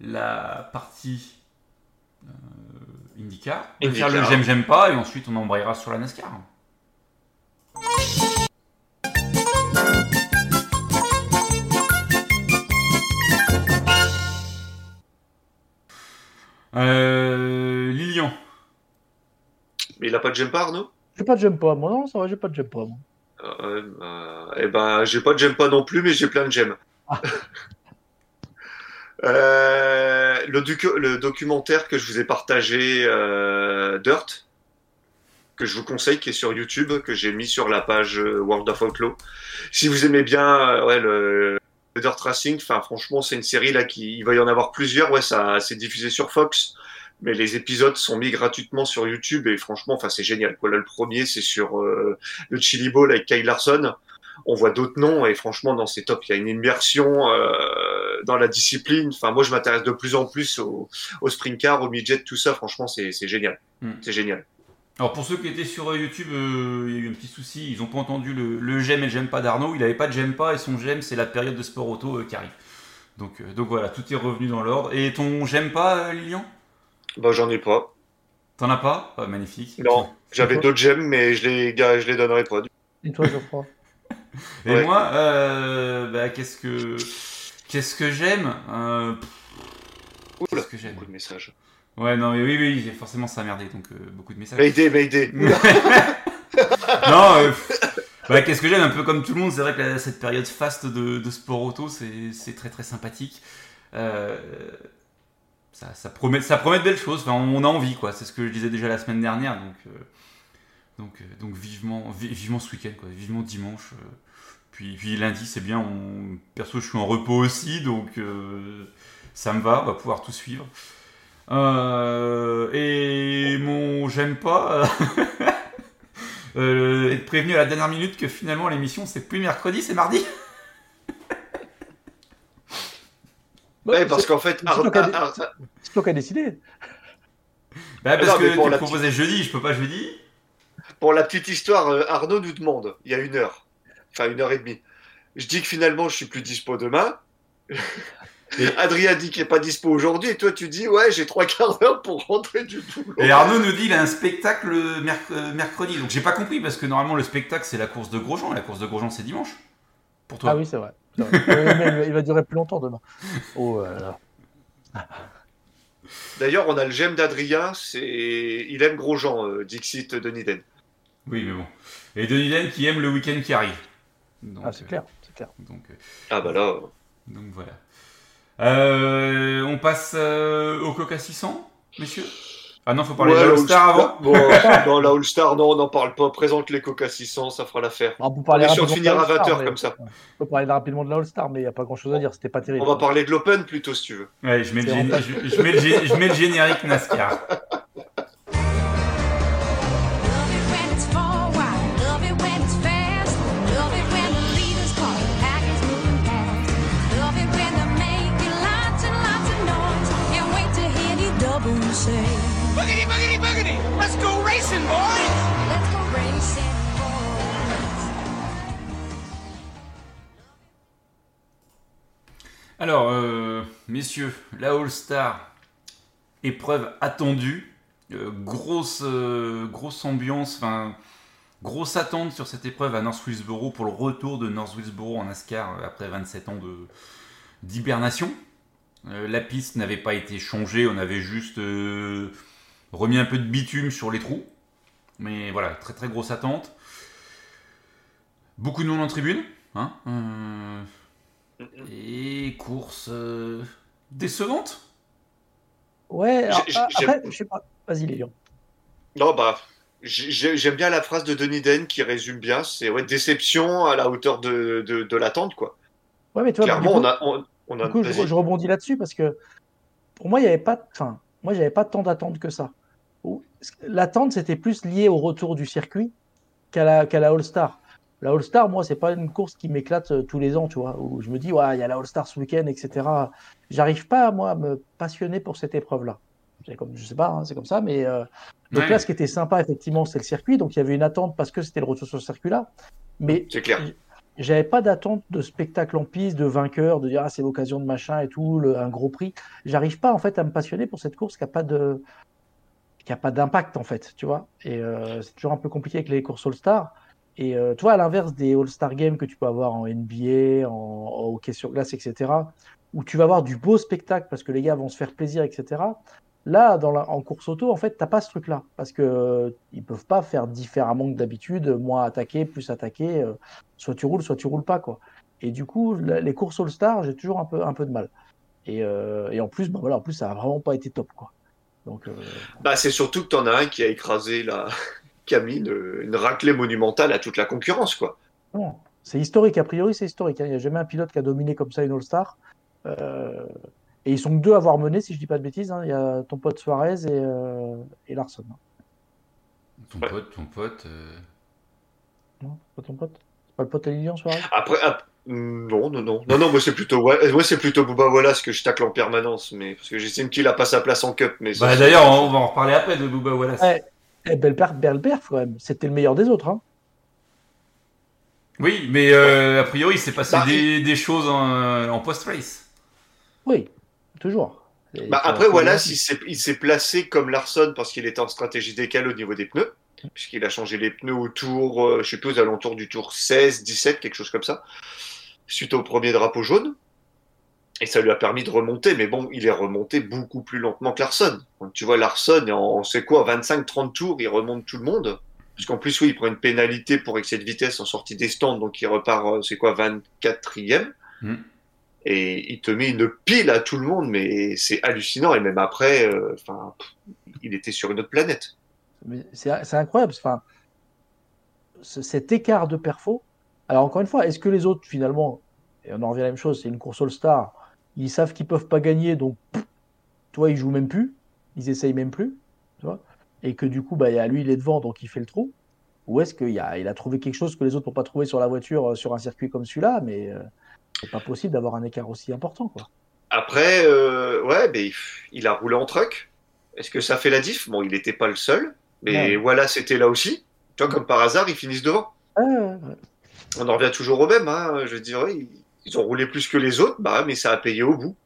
la partie euh, IndyCar, de faire le j'aime, j'aime pas, et ensuite on embrayera sur la NASCAR. Lilian, Mais il a pas de jump Arnaud? J'ai pas de jump pas, moi. Non, ça va, j'ai pas de jump pas, moi. Euh, euh, Eh ben, j'ai pas de jump pas non plus, mais j'ai plein de gemmes. Ah. Euh, le, docu- le documentaire que je vous ai partagé, euh, Dirt, que je vous conseille, qui est sur YouTube, que j'ai mis sur la page euh, World of Outlaw. Si vous aimez bien euh, ouais, le, le Dirt Racing, enfin franchement, c'est une série là qui il va y en avoir plusieurs. Ouais, ça c'est diffusé sur Fox, mais les épisodes sont mis gratuitement sur YouTube et franchement, enfin c'est génial. Quoi. Là, le premier, c'est sur euh, le Chili Bowl avec Kyle Larson. On voit d'autres noms et franchement, dans ces tops, il y a une immersion euh, dans la discipline. Enfin, moi, je m'intéresse de plus en plus au, au sprint car, au midget, tout ça. Franchement, c'est génial. Hmm. C'est génial. Alors pour ceux qui étaient sur euh, YouTube, euh, il y a eu un petit souci, ils n'ont pas entendu le, le j'aime et le j'aime pas d'Arnaud, il n'avait pas de j'aime pas et son j'aime c'est la période de sport auto euh, qui arrive. Donc, euh, donc voilà, tout est revenu dans l'ordre. Et ton j'aime pas, euh, Lilian? Bah, j'en ai pas. T'en as pas? Ah, Magnifique. Non, j'avais d'autres gemmes, mais je les, je les donnerai pas. Et toi, Geoffroy? Et Ouais. moi, euh, bah, qu'est-ce que qu'est-ce que j'aime? Euh, Qu'est-ce que j'aime? Beaucoup de messages. Ouais, non, mais oui, oui, forcément ça a merdé, donc euh, beaucoup de messages. Mayday, Mayday. non, euh, bah, qu'est-ce que j'aime Un peu comme tout le monde, c'est vrai que cette période faste de, de sport auto, c'est très très sympathique. Euh, ça, ça, promet, ça promet de belles choses, enfin, on a envie, quoi. C'est ce que je disais déjà la semaine dernière, donc, donc, donc vivement, vi- vivement ce week-end, quoi. Vivement dimanche. puis, puis lundi, c'est bien. On... Perso, je suis en repos aussi, donc ça me va, on va pouvoir tout suivre. Euh, et mon j'aime pas. euh, être prévenu à la dernière minute que finalement l'émission c'est plus mercredi, c'est mardi. Ouais, parce qu'en fait, c'est Ar- toi qui as Ar- dé- Ar- C'est toi qui as décidé. Bah, parce non, que pour tu la proposais jeudi, je peux pas jeudi. pour la petite histoire, euh, Arnaud nous demande, il y a une heure, enfin une heure et demie. Je dis que finalement, je suis plus dispo demain. Et- Adrien dit qu'il est pas dispo aujourd'hui, et toi tu dis ouais, j'ai trois quarts d'heure pour rentrer du boulot. Et Arnaud nous dit il a un spectacle merc- mercredi. Donc j'ai pas compris parce que normalement le spectacle c'est la course de Grosjean et la course de Grosjean c'est dimanche. Pour toi. Ah oui, c'est vrai. Mais il va- durer plus longtemps demain. Oh là là. D'ailleurs, on a le gemme d'Adrien, c'est il aime Grosjean, euh, Dixit de Niden. Oui, mais bon. Et Denis Den qui aime le week-end qui arrive. Donc, Ah, c'est euh, clair, c'est clair. Donc, euh, Ah bah là, donc voilà. Euh, on passe euh, au Coca 600, messieurs? Ah non, faut parler Ouais, de la l'All-Star avant Bon, non, la All-Star, non, on n'en parle pas. Présente les Coca 600, ça fera l'affaire. On peut On parler est sûr de rapidement finir à l'All-Star, 20h mais- comme ça. On peut parler rapidement de la All-Star, mais il n'y a pas grand-chose à dire. C'était pas terrible. On va parler de l'Open plutôt si tu veux. Ouais, je mets, le C'est gén- en je, je mets le gé- je mets le générique NASCAR. Alors, euh, messieurs, la All-Star, épreuve attendue, euh, grosse, euh, grosse ambiance, enfin, grosse attente sur cette épreuve à North Wilkesboro pour le retour de North Wilkesboro en NASCAR après 27 ans d'hibernation. La piste n'avait pas été changée, on avait juste remis un peu de bitume sur les trous. Mais voilà, très très grosse attente. Beaucoup de monde en tribune. Hein Euh, et course euh, décevante Ouais, alors, ah, après, je sais pas. Vas-y, Léon. Non, bah, j'ai- j'aime bien la phrase de Denis Den qui résume bien. C'est ouais, déception à la hauteur de, de, de l'attente, quoi. Ouais, mais tu vois, Clairement, du coup, on a. On, on a du coup, je rebondis là-dessus parce que pour moi, il n'y avait pas, enfin, moi, j'avais pas tant d'attente que ça. L'attente, c'était plus lié au retour du circuit qu'à la, la All-Star. La All-Star, moi, c'est pas une course qui m'éclate euh, tous les ans, tu vois, où je me dis, ouais, il y a la All-Star ce week-end, etc. J'arrive pas, moi, à me passionner pour cette épreuve-là. C'est comme, je sais pas, hein, c'est comme ça, mais euh, donc Ouais. là, ce qui était sympa, effectivement, c'est le circuit. Donc il y avait une attente parce que c'était le retour sur ce circuit-là. Mais C'est clair. j'avais pas d'attente de spectacle en piste, de vainqueur, de dire ah, c'est l'occasion de machin et tout, le- un gros prix. J'arrive pas en fait à me passionner pour cette course qui a pas de qui a pas d'impact en fait, tu vois. Et euh, c'est toujours un peu compliqué avec les courses All-Star. Et euh, tu vois, à l'inverse des All-Star Games que tu peux avoir en NBA, en, hockey sur glace, etc., où tu vas avoir du beau spectacle parce que les gars vont se faire plaisir, etc. Là, en course auto, en fait, t'as pas ce truc-là parce que euh, peuvent pas faire différemment que d'habitude, moins attaquer, plus attaquer. euh, soit tu roules, soit tu roules pas, quoi. Et du coup, les courses All-Star, j'ai toujours un peu, un peu de mal. Et, et en plus, bah voilà, en plus, ça a vraiment pas été top, quoi. Donc, euh, Bah, c'est surtout que t'en as un qui a écrasé la. qui a mis une, une raclée monumentale à toute la concurrence, quoi. non, c'est historique. A priori, c'est historique. hein. Il n'y a jamais un pilote qui a dominé comme ça une All-Star. Euh, et ils sont que deux à avoir mené, si je dis pas de bêtises. hein. Il y a ton pote Suarez et, euh, et Larson. hein. Ton Ouais. pote, ton pote. euh, Non, pas ton pote C'est pas le pote à Lilian Suarez? Après, ap- Non, non, non. Non, non, moi c'est plutôt, ouais, moi c'est plutôt Bouba Wallace que je tacle en permanence, mais parce que j'estime qu'il a pas sa place en cup. Mais ça, Bah, c'est- D'ailleurs, on va en reparler après de Booba Wallace. Ouais. Eh, Belper, quand même, c'était le meilleur des autres. Hein. Oui, mais euh, a priori, il s'est passé Bah, des, des choses en, en post-race. Oui, toujours. Bah, après, Wallace, il s'est, placé comme Larson parce qu'il était en stratégie décalée au niveau des pneus, puisqu'il a changé les pneus au tour, euh, je sais plus, aux alentours du tour 16, 17, quelque chose comme ça, suite au premier drapeau jaune. Et ça lui a permis de remonter, mais bon, il est remonté beaucoup plus lentement que Larson. Donc, tu vois, Larson, en, c'est quoi, 25-30 tours, il remonte tout le monde. Parce qu'en plus, oui, il prend une pénalité pour excès de vitesse en sortie des stands, donc il repart, euh, c'est quoi, 24e. Mm. Et il te met une pile à tout le monde, mais c'est hallucinant. Et même après, euh, pff, il était sur une autre planète. Mais C'est incroyable. Enfin, ce- cet écart de perfo. Alors, encore une fois, est-ce que les autres, finalement, et on en revient à la même chose, c'est une course All-Star, ils savent qu'ils peuvent pas gagner, donc, pff, toi, ils jouent même plus, ils essayent même plus, tu vois, et que du coup, bah, il y a lui, il est devant, donc il fait le trou. Ou est-ce qu'il a, il a trouvé quelque chose que les autres n'ont pas trouvé sur la voiture, euh, sur un circuit comme celui-là, mais euh, c'est pas possible d'avoir un écart aussi important, quoi. Après, euh, ouais, mais il a roulé en truck. Est-ce que ça fait la diff? Bon, il n'était pas le seul, mais Ouais. voilà, c'était là aussi. Tu vois, comme par hasard, ils finissent devant. Ouais, ouais. On en revient toujours au même. Hein. Je dirais, ils, ont roulé plus que les autres, bah, mais ça a payé au bout.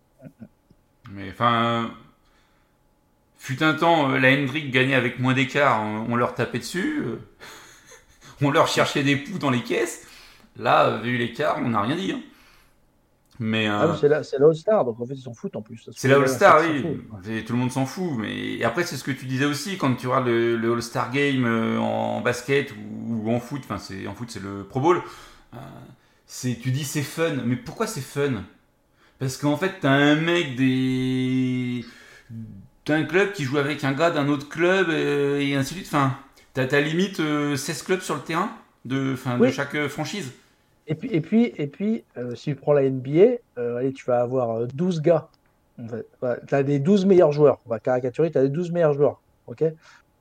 Mais enfin, fut un temps, euh, la Hendrick gagnait avec moins d'écart, on, on leur tapait dessus, euh, on leur cherchait des poux dans les caisses. Là, euh, vu l'écart, on n'a rien dit. hein. Mais Ah, euh, c'est la- c'est l'All-Star, donc en fait, ils s'en foutent en plus. C'est la euh, All-Star, oui. Tout le monde s'en fout. Mais et après, c'est ce que tu disais aussi quand tu regardes le, le All-Star Game euh, en basket ou, ou en foot. Enfin, en foot, c'est le Pro Bowl. Euh, tu dis c'est fun. Mais pourquoi c'est fun? Parce qu'en fait, t'as un mec des d'un club qui joue avec un gars d'un autre club et ainsi de suite. Enfin, t'as ta limite euh, 16 clubs sur le terrain de, chaque franchise. Et puis, et puis, et puis euh, si tu prends la NBA, euh, tu vas avoir euh, 12 gars. En fait. tu as les 12 meilleurs joueurs. On va caricaturer, tu as les 12 meilleurs joueurs. ok?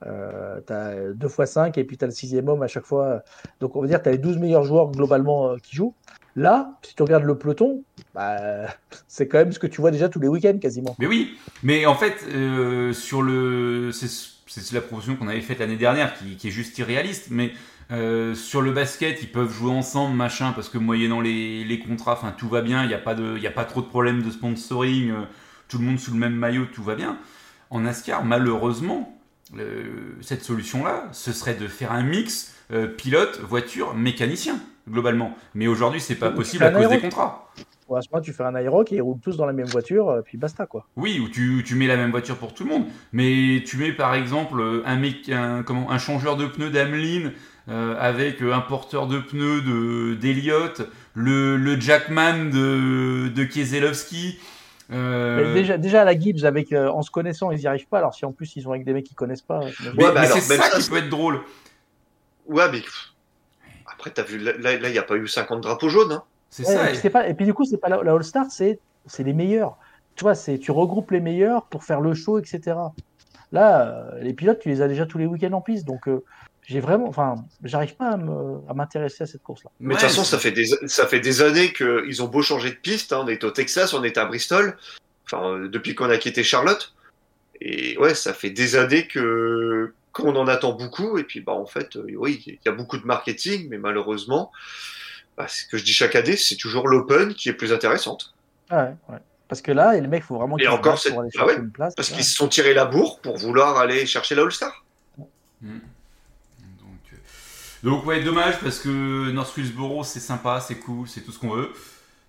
Euh, tu as 2 x 5 et puis tu as le sixième homme à chaque fois. Donc on va dire que tu as les 12 meilleurs joueurs globalement euh, qui jouent. Là, si tu regardes le peloton, bah, c'est quand même ce que tu vois déjà tous les week-ends quasiment. Mais oui, mais en fait, euh, sur le, c'est c'est la proposition qu'on avait faite l'année dernière, qui, qui est juste irréaliste, mais euh, sur le basket, ils peuvent jouer ensemble, machin, parce que moyennant les, les contrats, enfin tout va bien, il n'y a pas de, y a pas trop de problèmes de sponsoring, euh, tout le monde sous le même maillot, tout va bien. En NASCAR, malheureusement, le- cette solution-là, ce serait de faire un mix euh, pilote, voiture, mécanicien, globalement. Mais aujourd'hui, c'est pas Ou possible à cause des aéro. contrats. Ou à ce moment, tu fais un aéroc et ils roulent tous dans la même voiture, euh, puis basta quoi. Oui, où tu, tu mets la même voiture pour tout le monde, mais tu mets par exemple un mec, un, comment, un changeur de pneus d'Amelin euh, avec un porteur de pneus de d'Eliott, le, le Jackman de, de Kieselowski. euh, déjà, déjà à la Gibbs, avec, euh, en se connaissant, ils n'y arrivent pas. Alors si en plus ils sont avec des mecs qui connaissent pas, mais Ouais, bah mais alors, c'est ça, ça, qui peut être drôle. Ouais, mais après, t'as vu, là, là, il n'y a pas eu 50 drapeaux jaunes. Hein. C'est Ouais, ça. et, puis c'est pas, et puis du coup, c'est pas la, la All-Star, c'est les meilleurs. Tu vois, tu regroupes les meilleurs pour faire le show, etc. Là, euh, les pilotes, tu les as déjà tous les week-ends en piste, donc euh, j'ai vraiment, enfin, j'arrive pas à m'intéresser à cette course-là. Mais de Ouais, toute façon, ça fait des, ça fait des années qu'ils ont beau changer de piste. Hein. On est au Texas, on est à Bristol. Enfin, depuis qu'on a quitté Charlotte. Et ouais, ça fait des années que qu'on en attend beaucoup. Et puis, bah, en fait, euh, oui, il y a beaucoup de marketing, mais malheureusement, bah, ce que je dis chaque année, c'est toujours l'Open qui est plus intéressante. Ah ouais, ouais. Parce que là, et le mec, faut vraiment Et encore, c'est- ah ouais, une place. Parce qu'ils se sont tirés la bourre pour vouloir aller chercher la All-Star. Donc, euh, donc ouais, dommage parce que North Wheelsboro c'est sympa, c'est cool, c'est tout ce qu'on veut.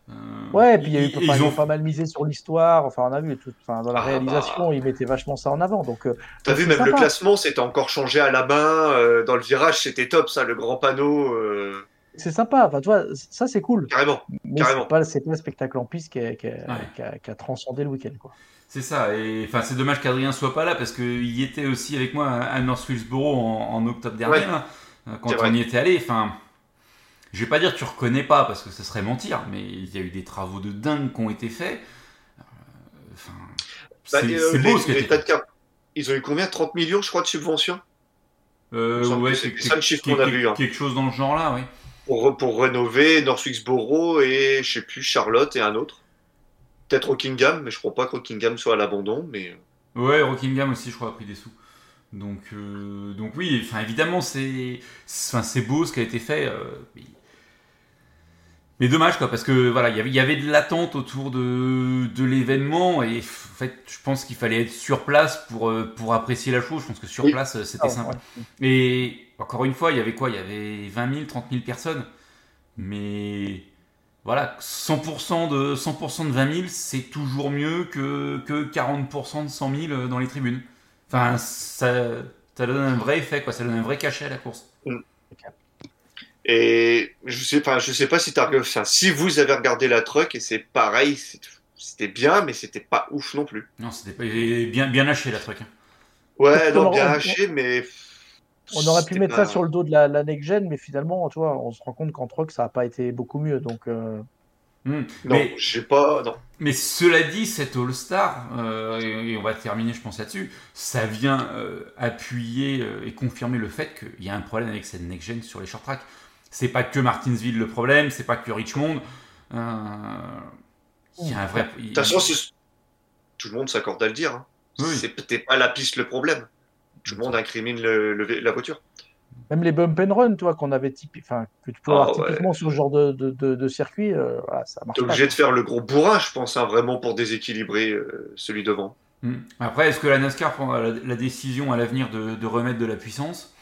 Euh, Ouais, et puis il y a eu ils- ont ont pas mal misé sur l'histoire. Enfin, on a vu, tout, enfin, dans la Ah, réalisation, ils mettaient vachement ça en avant. Donc, euh, T'as vu, même le classement, c'était encore changé à la main. euh, dans le virage, c'était top, ça, le grand panneau. euh, C'est sympa. Enfin, tu vois, ça c'est cool. carrément. Mais Carrément. c'est pas, c'est pas le spectacle en piste qui a, qui a- Ouais. qui a- qui a transcendé le week-end. Quoi. C'est ça, et enfin c'est dommage qu'Adrien soit pas là parce qu'il était aussi avec moi à North Wheelsboro en, en octobre dernier, Ouais. Euh, quand on y était allé. Enfin, je vais pas dire tu reconnais pas parce que ce serait mentir, mais il y a eu des travaux de dingue qui ont été faits. Euh, Enfin, Bah, c'est euh, c'est les- beau ce qui a les fait. Tadcar, Ils ont eu combien? 30 millions, je crois, de subventions? Euh, ouais, que c'est ça le chiffre qu'on a vu, hein. Quelque chose dans le genre là, oui. pour, pour rénover North Wilkesboro et je sais plus Charlotte et un autre. Peut-être Rockingham, mais je crois pas que Rockingham soit à l'abandon. Mais Ouais, Rockingham aussi, je crois, a pris des sous. Donc, euh, donc oui, enfin, évidemment, c'est c'est- enfin, c'est beau ce qui a été fait. euh, mais... dommage, quoi, parce que voilà, il y avait- il y avait de l'attente autour de, de l'événement et en fait, je pense qu'il fallait être sur place pour, euh, pour apprécier la chose. Je pense que sur Oui. place, c'était Ah, sympa. ouais. Et encore une fois, il y avait quoi? Il y avait 20 000, 30 000 personnes. Mais voilà, 100% de, 100 de 20 000, c'est toujours mieux que, que 40% de 100 000 dans les tribunes. Enfin, ça, ça donne un vrai effet, quoi. Ça donne un vrai cachet à la course. et je sais pas, je sais pas si t'as, enfin, si vous avez regardé la truck et c'est pareil, c'était bien, mais c'était pas ouf non plus. Non, c'était pas bien, bien haché, la truc. hein. Ouais, non, On bien aurait- haché, mais On aurait pu mettre pas- ça sur le dos de la, la next gen, mais finalement, tu vois, on se rend compte qu'en truck, ça n'a pas été beaucoup mieux. Donc, euh, Hmm. Non, sais pas, non. mais cela dit, cet All-Star, euh, et, et on va terminer, je pense, là-dessus, ça vient euh, appuyer euh, et confirmer le fait qu'il y a un problème avec cette next-gen sur les short tracks. C'est pas que Martinsville le problème, c'est pas que Richmond. il y a un vrai. De toute façon, tout le monde s'accorde à le dire. hein. Oui. C'est peut-être pas la piste le problème. Tout le monde incrimine le- le- la voiture. Même les bump and run, toi, qu'on avait typi- enfin, que tu peux Ah, avoir ouais. typiquement sur ce genre de, de, de- de circuit, euh, voilà, ça marche T'es pas. obligé de faire le gros bourrin, je pense, hein, vraiment pour déséquilibrer euh, celui devant. Hmm. Après, est-ce que la NASCAR prendra la, la décision à l'avenir de, de remettre de la puissance?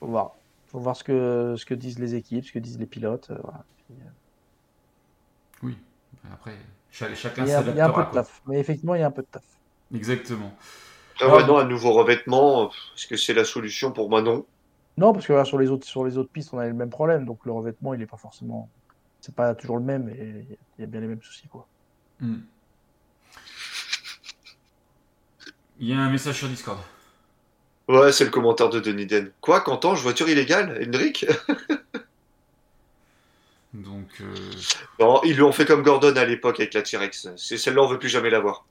Faut voir. Faut voir ce que, ce que disent les équipes, ce que disent les pilotes. euh, voilà. Puis, euh, Après, cha- chacun Il y, a, il y a un peu s'adaptera. de taf. Mais effectivement, il y a un peu de taf. Exactement. Après, Ah, ouais, non, un nouveau revêtement, est-ce que c'est la solution pour moi? Non. Non, parce que voilà, sur, les autres, sur les autres pistes, on a le même problème. Donc le revêtement, il n'est pas forcément. C'est pas toujours le même et il y a bien les mêmes soucis. Quoi. Hmm. Il y a un message sur Discord. Ouais, c'est le commentaire de Denis Den. Quoi, Quentin, voiture illégale? Hendrick Donc, euh, Non, ils lui ont fait comme Gordon à l'époque avec la T-Rex. C'est celle-là, on veut plus jamais la voir.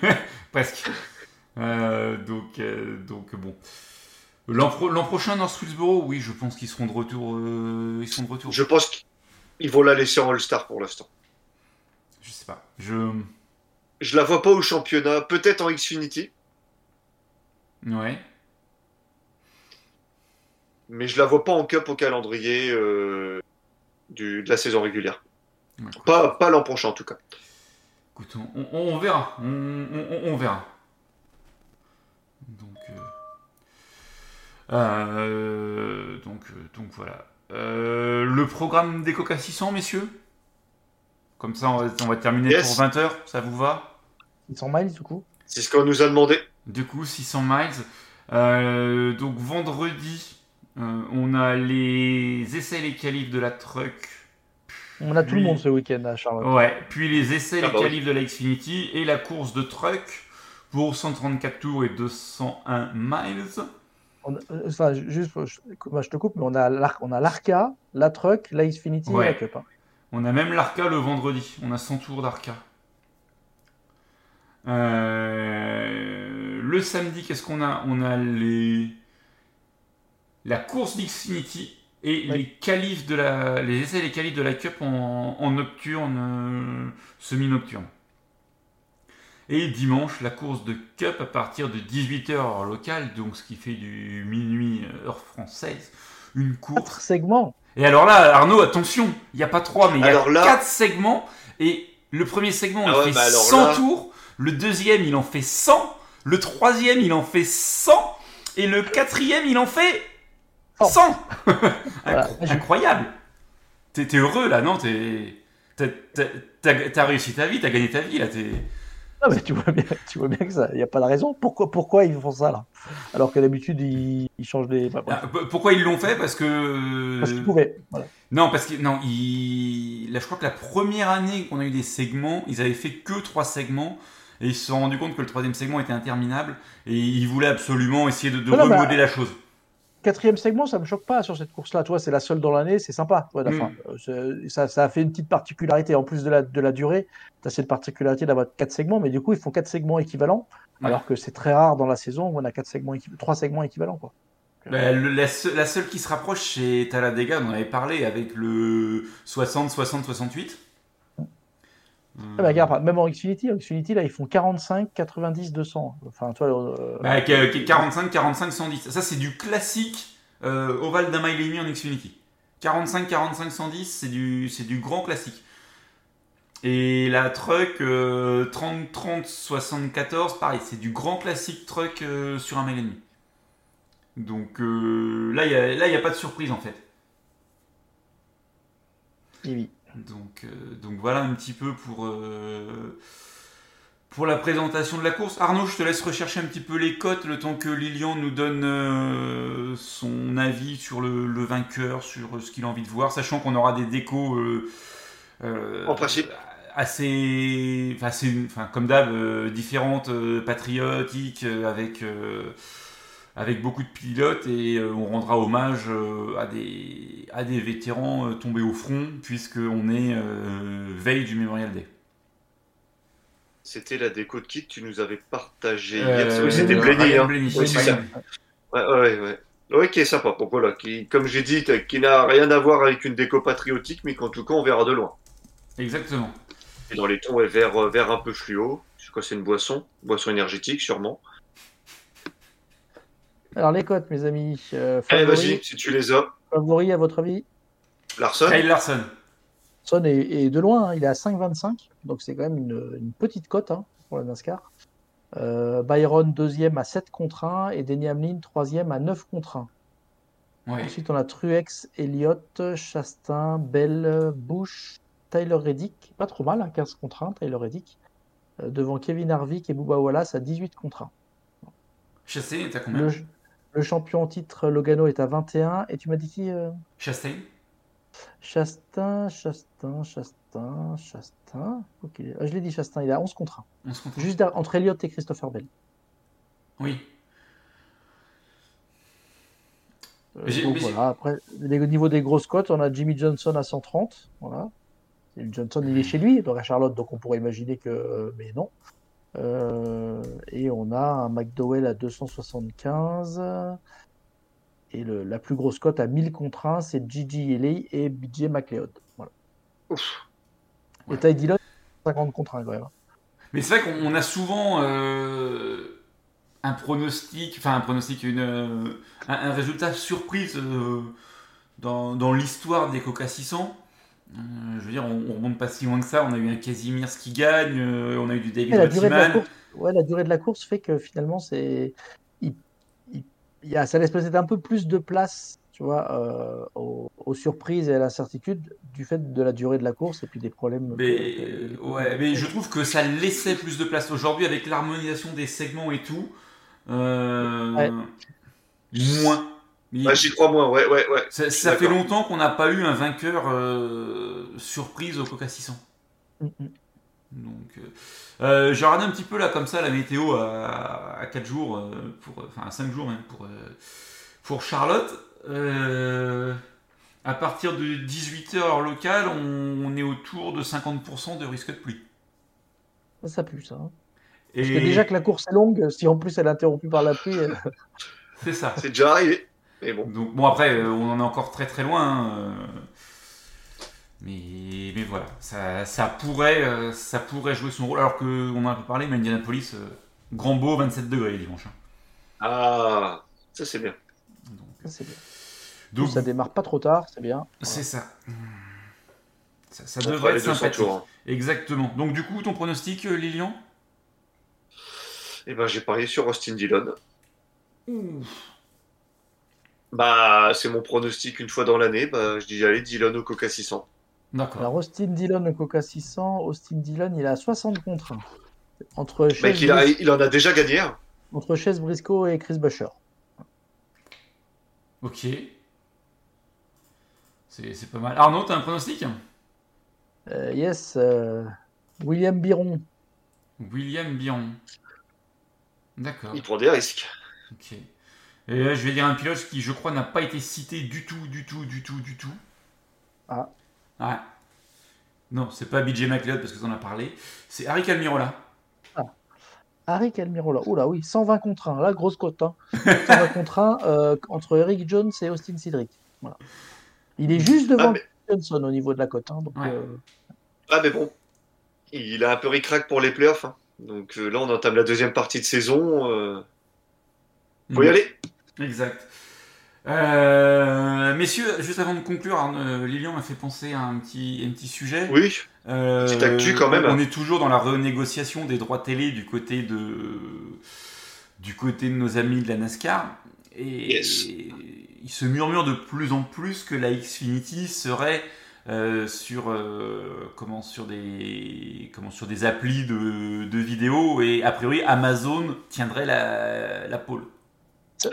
presque. Euh, donc, euh, donc bon. L'an pro- l'an prochain, North Wilkesboro, oui, je pense qu'ils seront de retour. euh, ils seront de retour. Je pense qu'ils vont la laisser en All-Star pour l'instant. Je sais pas. Je. Je la vois pas au championnat, peut-être en Xfinity, Ouais. mais je la vois pas en Cup au calendrier euh, du, de la saison régulière. Ouais, Pas, pas l'an prochain en tout cas. écoute, on, on- on verra. On, on- on verra. Donc. euh, euh, donc, euh, donc voilà. Euh, le programme des Coca 600, messieurs? Comme ça, on va, on va terminer Yes. pour 20h. Ça vous va? 600 miles, du coup C'est ce qu'on nous a demandé. Du coup, 600 miles. Euh, donc vendredi, euh, on a les essais et les qualifs de la truck. On a tout le monde ce week-end à Charlotte. Ouais, puis les essais et Ah les bah oui. de la Xfinity et la course de truck pour 134 tours et 201 miles. On- euh, enfin, ju- juste, je, te coupe, mais on a l'Arca, la Truck, la Xfinity Ouais. et la Cup. hein. On a même l'Arca le vendredi. On a 100 tours d'Arca. Euh, le samedi, qu'est-ce qu'on a? On a les... la course d'Xfinity et Ouais. les qualifs de la... les essais et les qualifs de la Cup en, en nocturne, euh, semi-nocturne. Et dimanche, la course de Cup à partir de 18h heure locale, donc ce qui fait du minuit euh, heure française. Une course Quatre segments. et alors là, Arnaud, attention, il n'y a pas trois, mais il y a là- quatre segments. Et le premier segment, Ah il ouais, fait bah alors 100 là- tours. Le deuxième, il en fait 100. Le troisième, il en fait 100. Et le quatrième, il en fait Oh. 100. Voilà. Incro- Incroyable. T'es t'es heureux là, non? T'as réussi ta vie, t'as gagné ta vie là. t'es- Ah, mais tu vois bien, tu vois bien que ça, il n'y a pas de raison. Pourquoi, pourquoi ils font ça là? Alors que d'habitude ils, ils changent bah, bref. Ah, Pourquoi ils l'ont fait? Parce que. Parce qu'ils pouvaient. Voilà. Non, parce que non, là, je crois que la première année qu'on a eu des segments, ils avaient fait que trois segments et ils se sont rendus compte que le troisième segment était interminable et ils voulaient absolument essayer de, de bah- remodeler la chose. Quatrième segment, ça me choque pas sur cette course-là. Tu vois, c'est la seule dans l'année, c'est sympa. Ouais, Mm. euh, ça, ça a fait une petite particularité. En plus de la, de la durée, tu as cette particularité d'avoir quatre segments, mais du coup, ils font quatre segments équivalents, Ouais. alors que c'est très rare dans la saison où on a quatre segments trois segments équivalents. Quoi. Bah, le- la, se- la seule qui se rapproche, c'est Talladega, on en avait parlé avec le 60, 60, 68. Ah bah, regarde, même en Xfinity, en Xfinity, là, ils font 45, 90, 200. Enfin, toi, euh, Bah, qui- qui est 45, 45, 110. Ça, c'est du classique euh, ovale d'un mile et demi en Xfinity. 45, 45, 110, c'est du, c'est du grand classique. Et la truck euh, 30, 30, 74, pareil, c'est du grand classique truck euh, sur un mile et demi. Donc euh, là, il n'y a, là, il y a pas de surprise en fait. oui. Donc, euh, donc voilà un petit peu pour, euh, pour la présentation de la course. Arnaud, je te laisse rechercher un petit peu les cotes le temps que Lilian nous donne euh, son avis sur le, le vainqueur, sur ce qu'il a envie de voir, sachant qu'on aura des décos En principe. assez, enfin, assez- enfin, comme d'hab, différentes, patriotiques, avec, avec beaucoup de pilotes et euh, on rendra hommage euh, à, des, à des vétérans euh, tombés au front, puisqu'on est euh, veille du Memorial Day. C'était la déco de kit que tu nous avais partagé Euh, hier. Oui, C'était euh, Blenny. Hein. Oui, c'est ça. Ouais, ouais, ouais. Ouais, qui est sympa. Donc voilà, qui, comme j'ai dit, qui n'a rien à voir avec une déco patriotique, mais qu'en tout cas, on verra de loin. Exactement. Et dans les tons, ouais, vert, euh, vert un peu fluo. C'est quoi, c'est une boisson Boisson énergétique, sûrement. Alors, les cotes, mes amis. Euh, Allez, vas-y, si tu les as. favoris, à votre avis? Larson Kyle Larson. Son est, est de loin, hein, il est à 5,25, donc c'est quand même une, une petite cote hein, pour la NASCAR. Euh, Byron, deuxième à 7 contre 1, et Denny Hamlin, troisième à 9 contre 1. Ouais. Ensuite, on a Truex, Elliott, Chastain, Bell, Bush, Tyler Reddick, pas trop mal, hein, 15 contre 1, Tyler Reddick, euh, devant Kevin Harvick et Bubba Wallace à 18 contre 1. Chastain, t'as combien? Le, le champion en titre, Logano, est à 21, et tu m'as dit qui euh, Chastain Chastain, Chastain, Chastain, Chastain. Ok, ah, je l'ai dit Chastain, il est à 11 contre 1. On se compte. Juste derrière- entre Elliott et Christopher Bell. Oui. Euh, donc voilà, après, au niveau des grosses cotes, on a Jimmy Johnson à 130. Voilà. Johnson, il est chez lui, donc à Charlotte, donc on pourrait imaginer que. euh, mais non. Euh, et on a un McDowell à 275. Et le- la plus grosse cote à 1000 contre 1, c'est Gigi Eley et BJ McLeod. Voilà. Ouf. Et Ty Dillon, 50 contre 1 quand même. Mais c'est vrai qu'on on a souvent euh, un pronostic, enfin un pronostic, une, euh, un, un résultat surprise euh, dans, dans l'histoire des Coca 600. Euh, je veux dire, on, on remonte pas si loin que ça. On a eu un Casimir qui gagne, euh, on a eu du David la durée de la course, ouais, la durée de la course fait que finalement, c'est, il, il- il y a, ça laisse peut-être un peu plus de place, tu vois, euh, aux, aux surprises et à l'incertitude du fait de la durée de la course et puis des problèmes. Mais, ouais, mais je trouve que ça laissait plus de place. Aujourd'hui, avec l'harmonisation des segments et tout, Ouais. moins. Il- Bah, J'y crois moins, ouais, ouais, ouais. ça fait longtemps qu'on n'a pas eu un vainqueur euh, surprise au Coca 600. Mm, mm. Donc, euh, euh, j'ai regardé un petit peu là comme ça la météo à, à 4 jours, euh, pour, enfin à 5 jours même pour, euh, pour Charlotte. Euh, à partir de 18h heure locale, on, on est autour de 50% de risque de pluie. Ça, ça pue, ça. hein. Et Parce que déjà que la course est longue, si en plus elle est interrompue par la pluie, c'est ça. C'est déjà arrivé. Mais bon. Donc bon après, euh, on en est encore très très loin. hein, euh, mais, mais voilà, ça, ça pourrait, euh, ça pourrait jouer son rôle. Alors qu'on en a un peu parlé, mais Indianapolis, grand beau, 27 degrés dimanche. hein. Ah, ça c'est bien. Donc, ça, c'est bien. donc, ça démarre pas trop tard, c'est bien. c'est ça. Ça, devrait être 200 sympathique. tours. hein. Exactement. Donc du coup, ton pronostic, Lilian? Eh ben, j'ai parié sur Austin Dillon. Bah, c'est mon pronostic une fois dans l'année. Bah, je dis allez, Dillon au Coca 600. D'accord. Alors Austin Dillon, le Coca 600, Austin Dillon, il à 60 contre 1. Entre Mec, il, a, il en a déjà gagné. hein. entre Chase Briscoe et Chris Buescher. Ok. C'est c'est pas mal. Arnaud, t'as un pronostic? Euh, yes, euh, William Biron. William Biron. D'accord. Il prend des risques. Ok. Et là, je vais dire un pilote qui, je crois, n'a pas été cité du tout, du tout, du tout, du tout. Ah. Ouais. Non, c'est pas BJ McLeod parce que t'en as parlé. C'est Harry Calmirola. Harry Almirola. Oula, oui, 120 contre 1. Là, grosse cote. Hein. 120 contre 1 euh, entre Eric Jones et Austin Cedric. Voilà. Il est juste devant Ah, mais- Johnson au niveau de la cote. hein, Ouais. euh, Ah, mais bon, il a un peu ric-rac pour les playoffs. hein. Donc euh, là, on entame la deuxième partie de saison. euh, Faut y Mm. aller. Exact. Euh, messieurs, juste avant de conclure, euh, Lilian m'a fait penser à un petit, un petit sujet. Oui. Euh, Petite actu quand même. On est toujours dans la renégociation des droits télé du côté de, du côté de nos amis de la NASCAR. Et Yes. il se murmure de plus en plus que la Xfinity serait euh, sur, euh, comment, sur, des, comment, sur des applis de, de vidéos et a priori Amazon tiendrait la, la pôle.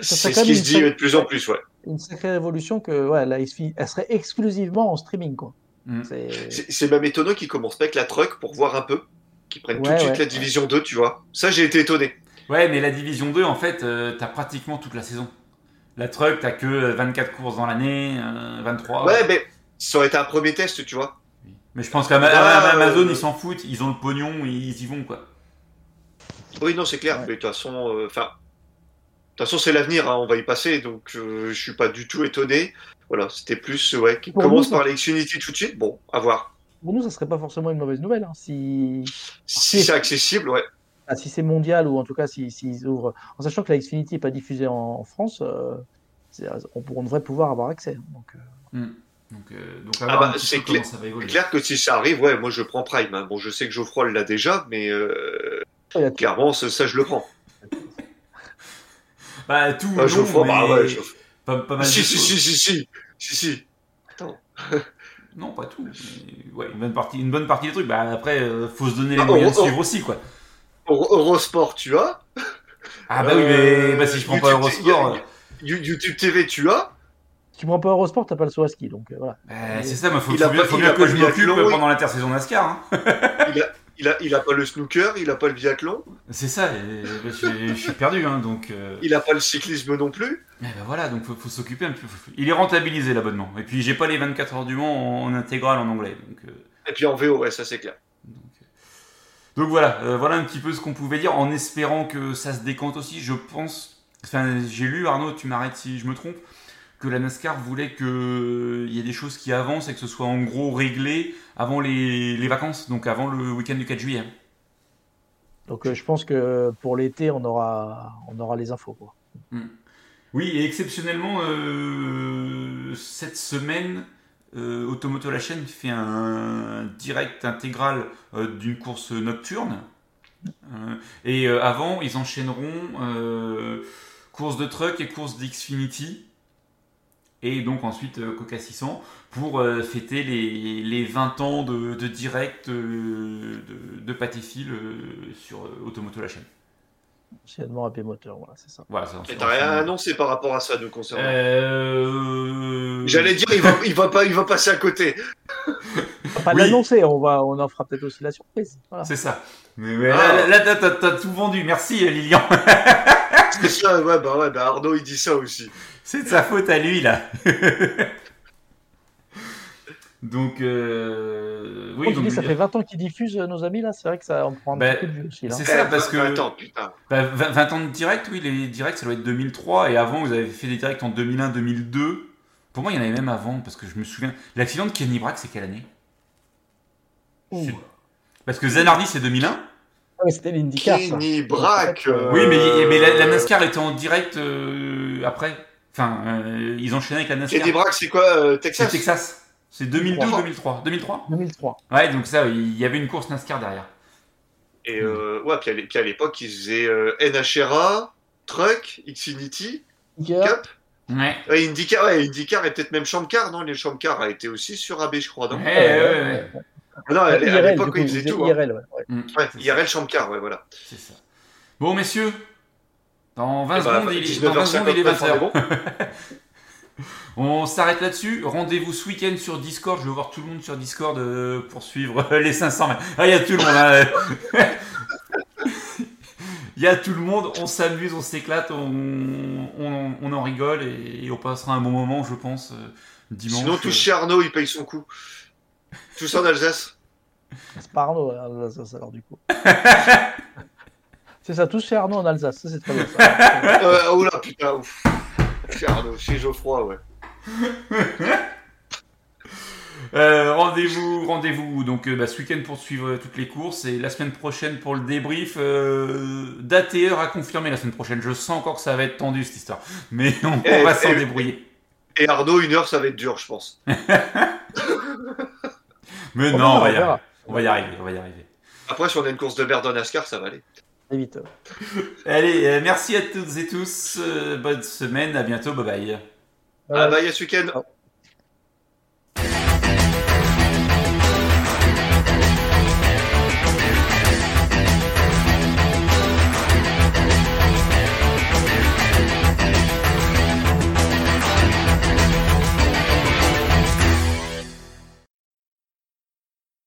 Ça, ça C'est ce qui se une, dit de plus en plus, ouais. une sacrée révolution que ouais, la XFI, elle serait exclusivement en streaming. Quoi. Mm. C'est- même étonnant qu'ils commencent pas avec la truck pour voir un peu. Qu'ils prennent tout Ouais, de suite la division 2, tu vois. Ça, j'ai été étonné. Ouais, mais la division 2, en fait, euh, t'as pratiquement toute la saison. La truck, t'as que 24 courses dans l'année, euh, 23. Ouais, mais ça aurait été un premier test, tu vois. Mais je pense qu'Amazon, Ah, euh, ils s'en foutent, ils ont le pognon, ils y vont, quoi. Oui, non, c'est clair. Ouais. Mais de toute façon, euh, enfin, de toute façon, c'est l'avenir. hein, on va y passer, donc euh, je suis pas du tout étonné. Voilà, c'était plus, euh, ouais, qui commence nous, par les Xfinity tout de suite. Bon, à voir. Pour nous, ça serait pas forcément une mauvaise nouvelle. hein, si Si c'est accessible, ouais. ah, si c'est mondial ou en tout cas s'ils s'ils ouvrent, en sachant que la Xfinity n'est pas diffusée en, en France, euh, c'est- on, on devrait pouvoir avoir accès. Donc, euh, Hmm. Donc, euh, donc Ah bah, c'est clair- que si ça arrive, ouais, moi je prends Prime. hein. Bon, je sais que Geoffroy l'a déjà, mais euh, clairement, ça, ça, je le prends. Bah, tout, Ah, non, Geoffroy, bah mais ouais, pas, pas mal Si, de si, choses. si, si, si, si, si. Non, pas tout. mais ouais, une bonne partie, une bonne partie des trucs. Bah, après, euh, faut se donner les Ah, moyens de oh, oh. suivre aussi, quoi. Euro- Eurosport, tu as? Ah, bah oui, mais Euh, bah, si je prends pas Eurosport. You- YouTube TV, tu as? Si tu prends pas Eurosport, t'as pas le saut à ski. Donc euh, voilà. Bah, c'est ça, il faut, Il faut a bien, pas- faut il bien a que je m'occupe pendant l'intersaison NASCAR. Hein. Il a, il a, il a pas le snooker, il a pas le biathlon, C'est ça, et, je, suis- je suis perdu, hein, donc. euh, il a pas le cyclisme non plus. Eh ben voilà, donc faut, faut s'occuper un peu. faut- Il est rentabilisé l'abonnement. Et puis j'ai pas les 24 heures du Mans en, en intégrale en anglais. Donc, euh, Et puis en VO, ouais, ça c'est clair. donc, euh, donc voilà, voilà un petit peu ce qu'on pouvait dire en espérant que ça se décante aussi. Je pense, enfin j'ai lu Arnaud, tu m'arrêtes si je me trompe, que la NASCAR voulait qu'il y ait des choses qui avancent et que ce soit en gros réglé avant les, les vacances, donc avant le week-end du 4 juillet. Donc euh, je pense que pour l'été, on aura, on aura les infos. Quoi. Oui, et exceptionnellement, euh, cette semaine, euh, Automoto la chaîne fait un direct intégral euh, d'une course nocturne. Euh, et euh, avant, ils enchaîneront euh, course de truck et course d'Xfinity. Et donc ensuite euh, Coca 600 pour euh, fêter les, les 20 ans de, de direct euh, de, de Patéfil euh, sur euh, Automoto la chaîne. Anciennement AP Moteur, voilà, c'est ça. Voilà, ça, Et t'as rien annoncé par rapport à ça, nous concernant. Euh... J'allais dire, il va, il va pas, il va passer à côté. On va pas Oui. l'annoncer, on, va, on en fera peut-être aussi la surprise. Voilà. C'est ça. Mais, mais Ah. là, là, là, t'as, tout vendu. Merci, Lilian. C'est ça, ouais, bah ouais, bah Arnaud, il dit ça aussi. C'est de sa faute à lui, là. donc, euh... oui, donc, dis, ça fait 20 ans qu'ils diffusent euh, nos amis là, c'est vrai que ça en prend un Bah, petit peu de vue aussi. Là. c'est ça, parce que- Attends, putain. bah, 20, 20 ans de direct, oui, les directs, ça doit être 2003. Et avant, vous avez fait des directs en 2001, 2002. Pour moi, il y en avait même avant, parce que je me souviens. L'accident de Kenny Brack, c'est quelle année? Ouh. Parce que Zanardi, c'est 2001. C'était l'IndyCar. ça. Kenny Brack. euh, Oui, mais, mais la, la NASCAR était en direct euh, après. Enfin, euh, ils enchaînaient avec la NASCAR. Kenny Brack, c'est quoi, euh, C'est Texas Texas. C'est 2002 ou 2003. 2003 2003 2003. Ouais, donc ça, il y avait une course NASCAR derrière. Et euh, ouais, puis à l'époque, ils faisaient euh, NHRA, Truck, Xfinity, IndyCar, Cup. Ouais. Ouais, IndyCar, ouais, IndyCar et peut-être même Chamcar, non? Les Chamcar a été aussi sur AB, je crois, Ouais, non ouais, ouais. Ah Non, à IRL, l'époque, ils faisaient tout. hein. IRL, ouais, ouais. Mm, Ouais, IRL Chamcar, ouais, voilà. C'est ça. Bon, messieurs, dans 20 Eh bah, secondes, il est, dans 20 secondes, il est 19h59, on est 20h. bon. On s'arrête là-dessus. Rendez-vous ce week-end sur Discord. Je veux voir tout le monde sur Discord euh, pour suivre euh, les 500 mètres. Ah, il y a tout le monde. hein. Il y a tout le monde. On s'amuse, on s'éclate, on, on, on en rigole et, et on passera un bon moment, je pense, euh, dimanche. Sinon, tout chez Arnaud, il paye son coup. Tout ça en Alsace. C'est pas Arnaud, hein, ça, ça, alors du coup. C'est ça, tous chez Arnaud en Alsace. Ça, c'est très bien. ça. Euh, oh là, putain, ouf. Chez Arnaud, chez Geoffroy, ouais. Euh, rendez-vous, rendez-vous donc euh, bah, ce week-end pour suivre euh, toutes les courses et la semaine prochaine pour le débrief. Euh, date et heure à confirmer la semaine prochaine. Je sens encore que ça va être tendu cette histoire, mais on, on Eh, va s'en eh, débrouiller. Et Arnaud, une heure, ça va être dur, je pense. Mais non, on va, y arriver. on va y arriver. On va y arriver. Après, si on a une course de merde en NASCAR, ça va aller. Vite. Allez, euh, merci à toutes et tous. euh, bonne semaine. À bientôt. Bye bye. Ah y a ce week-end.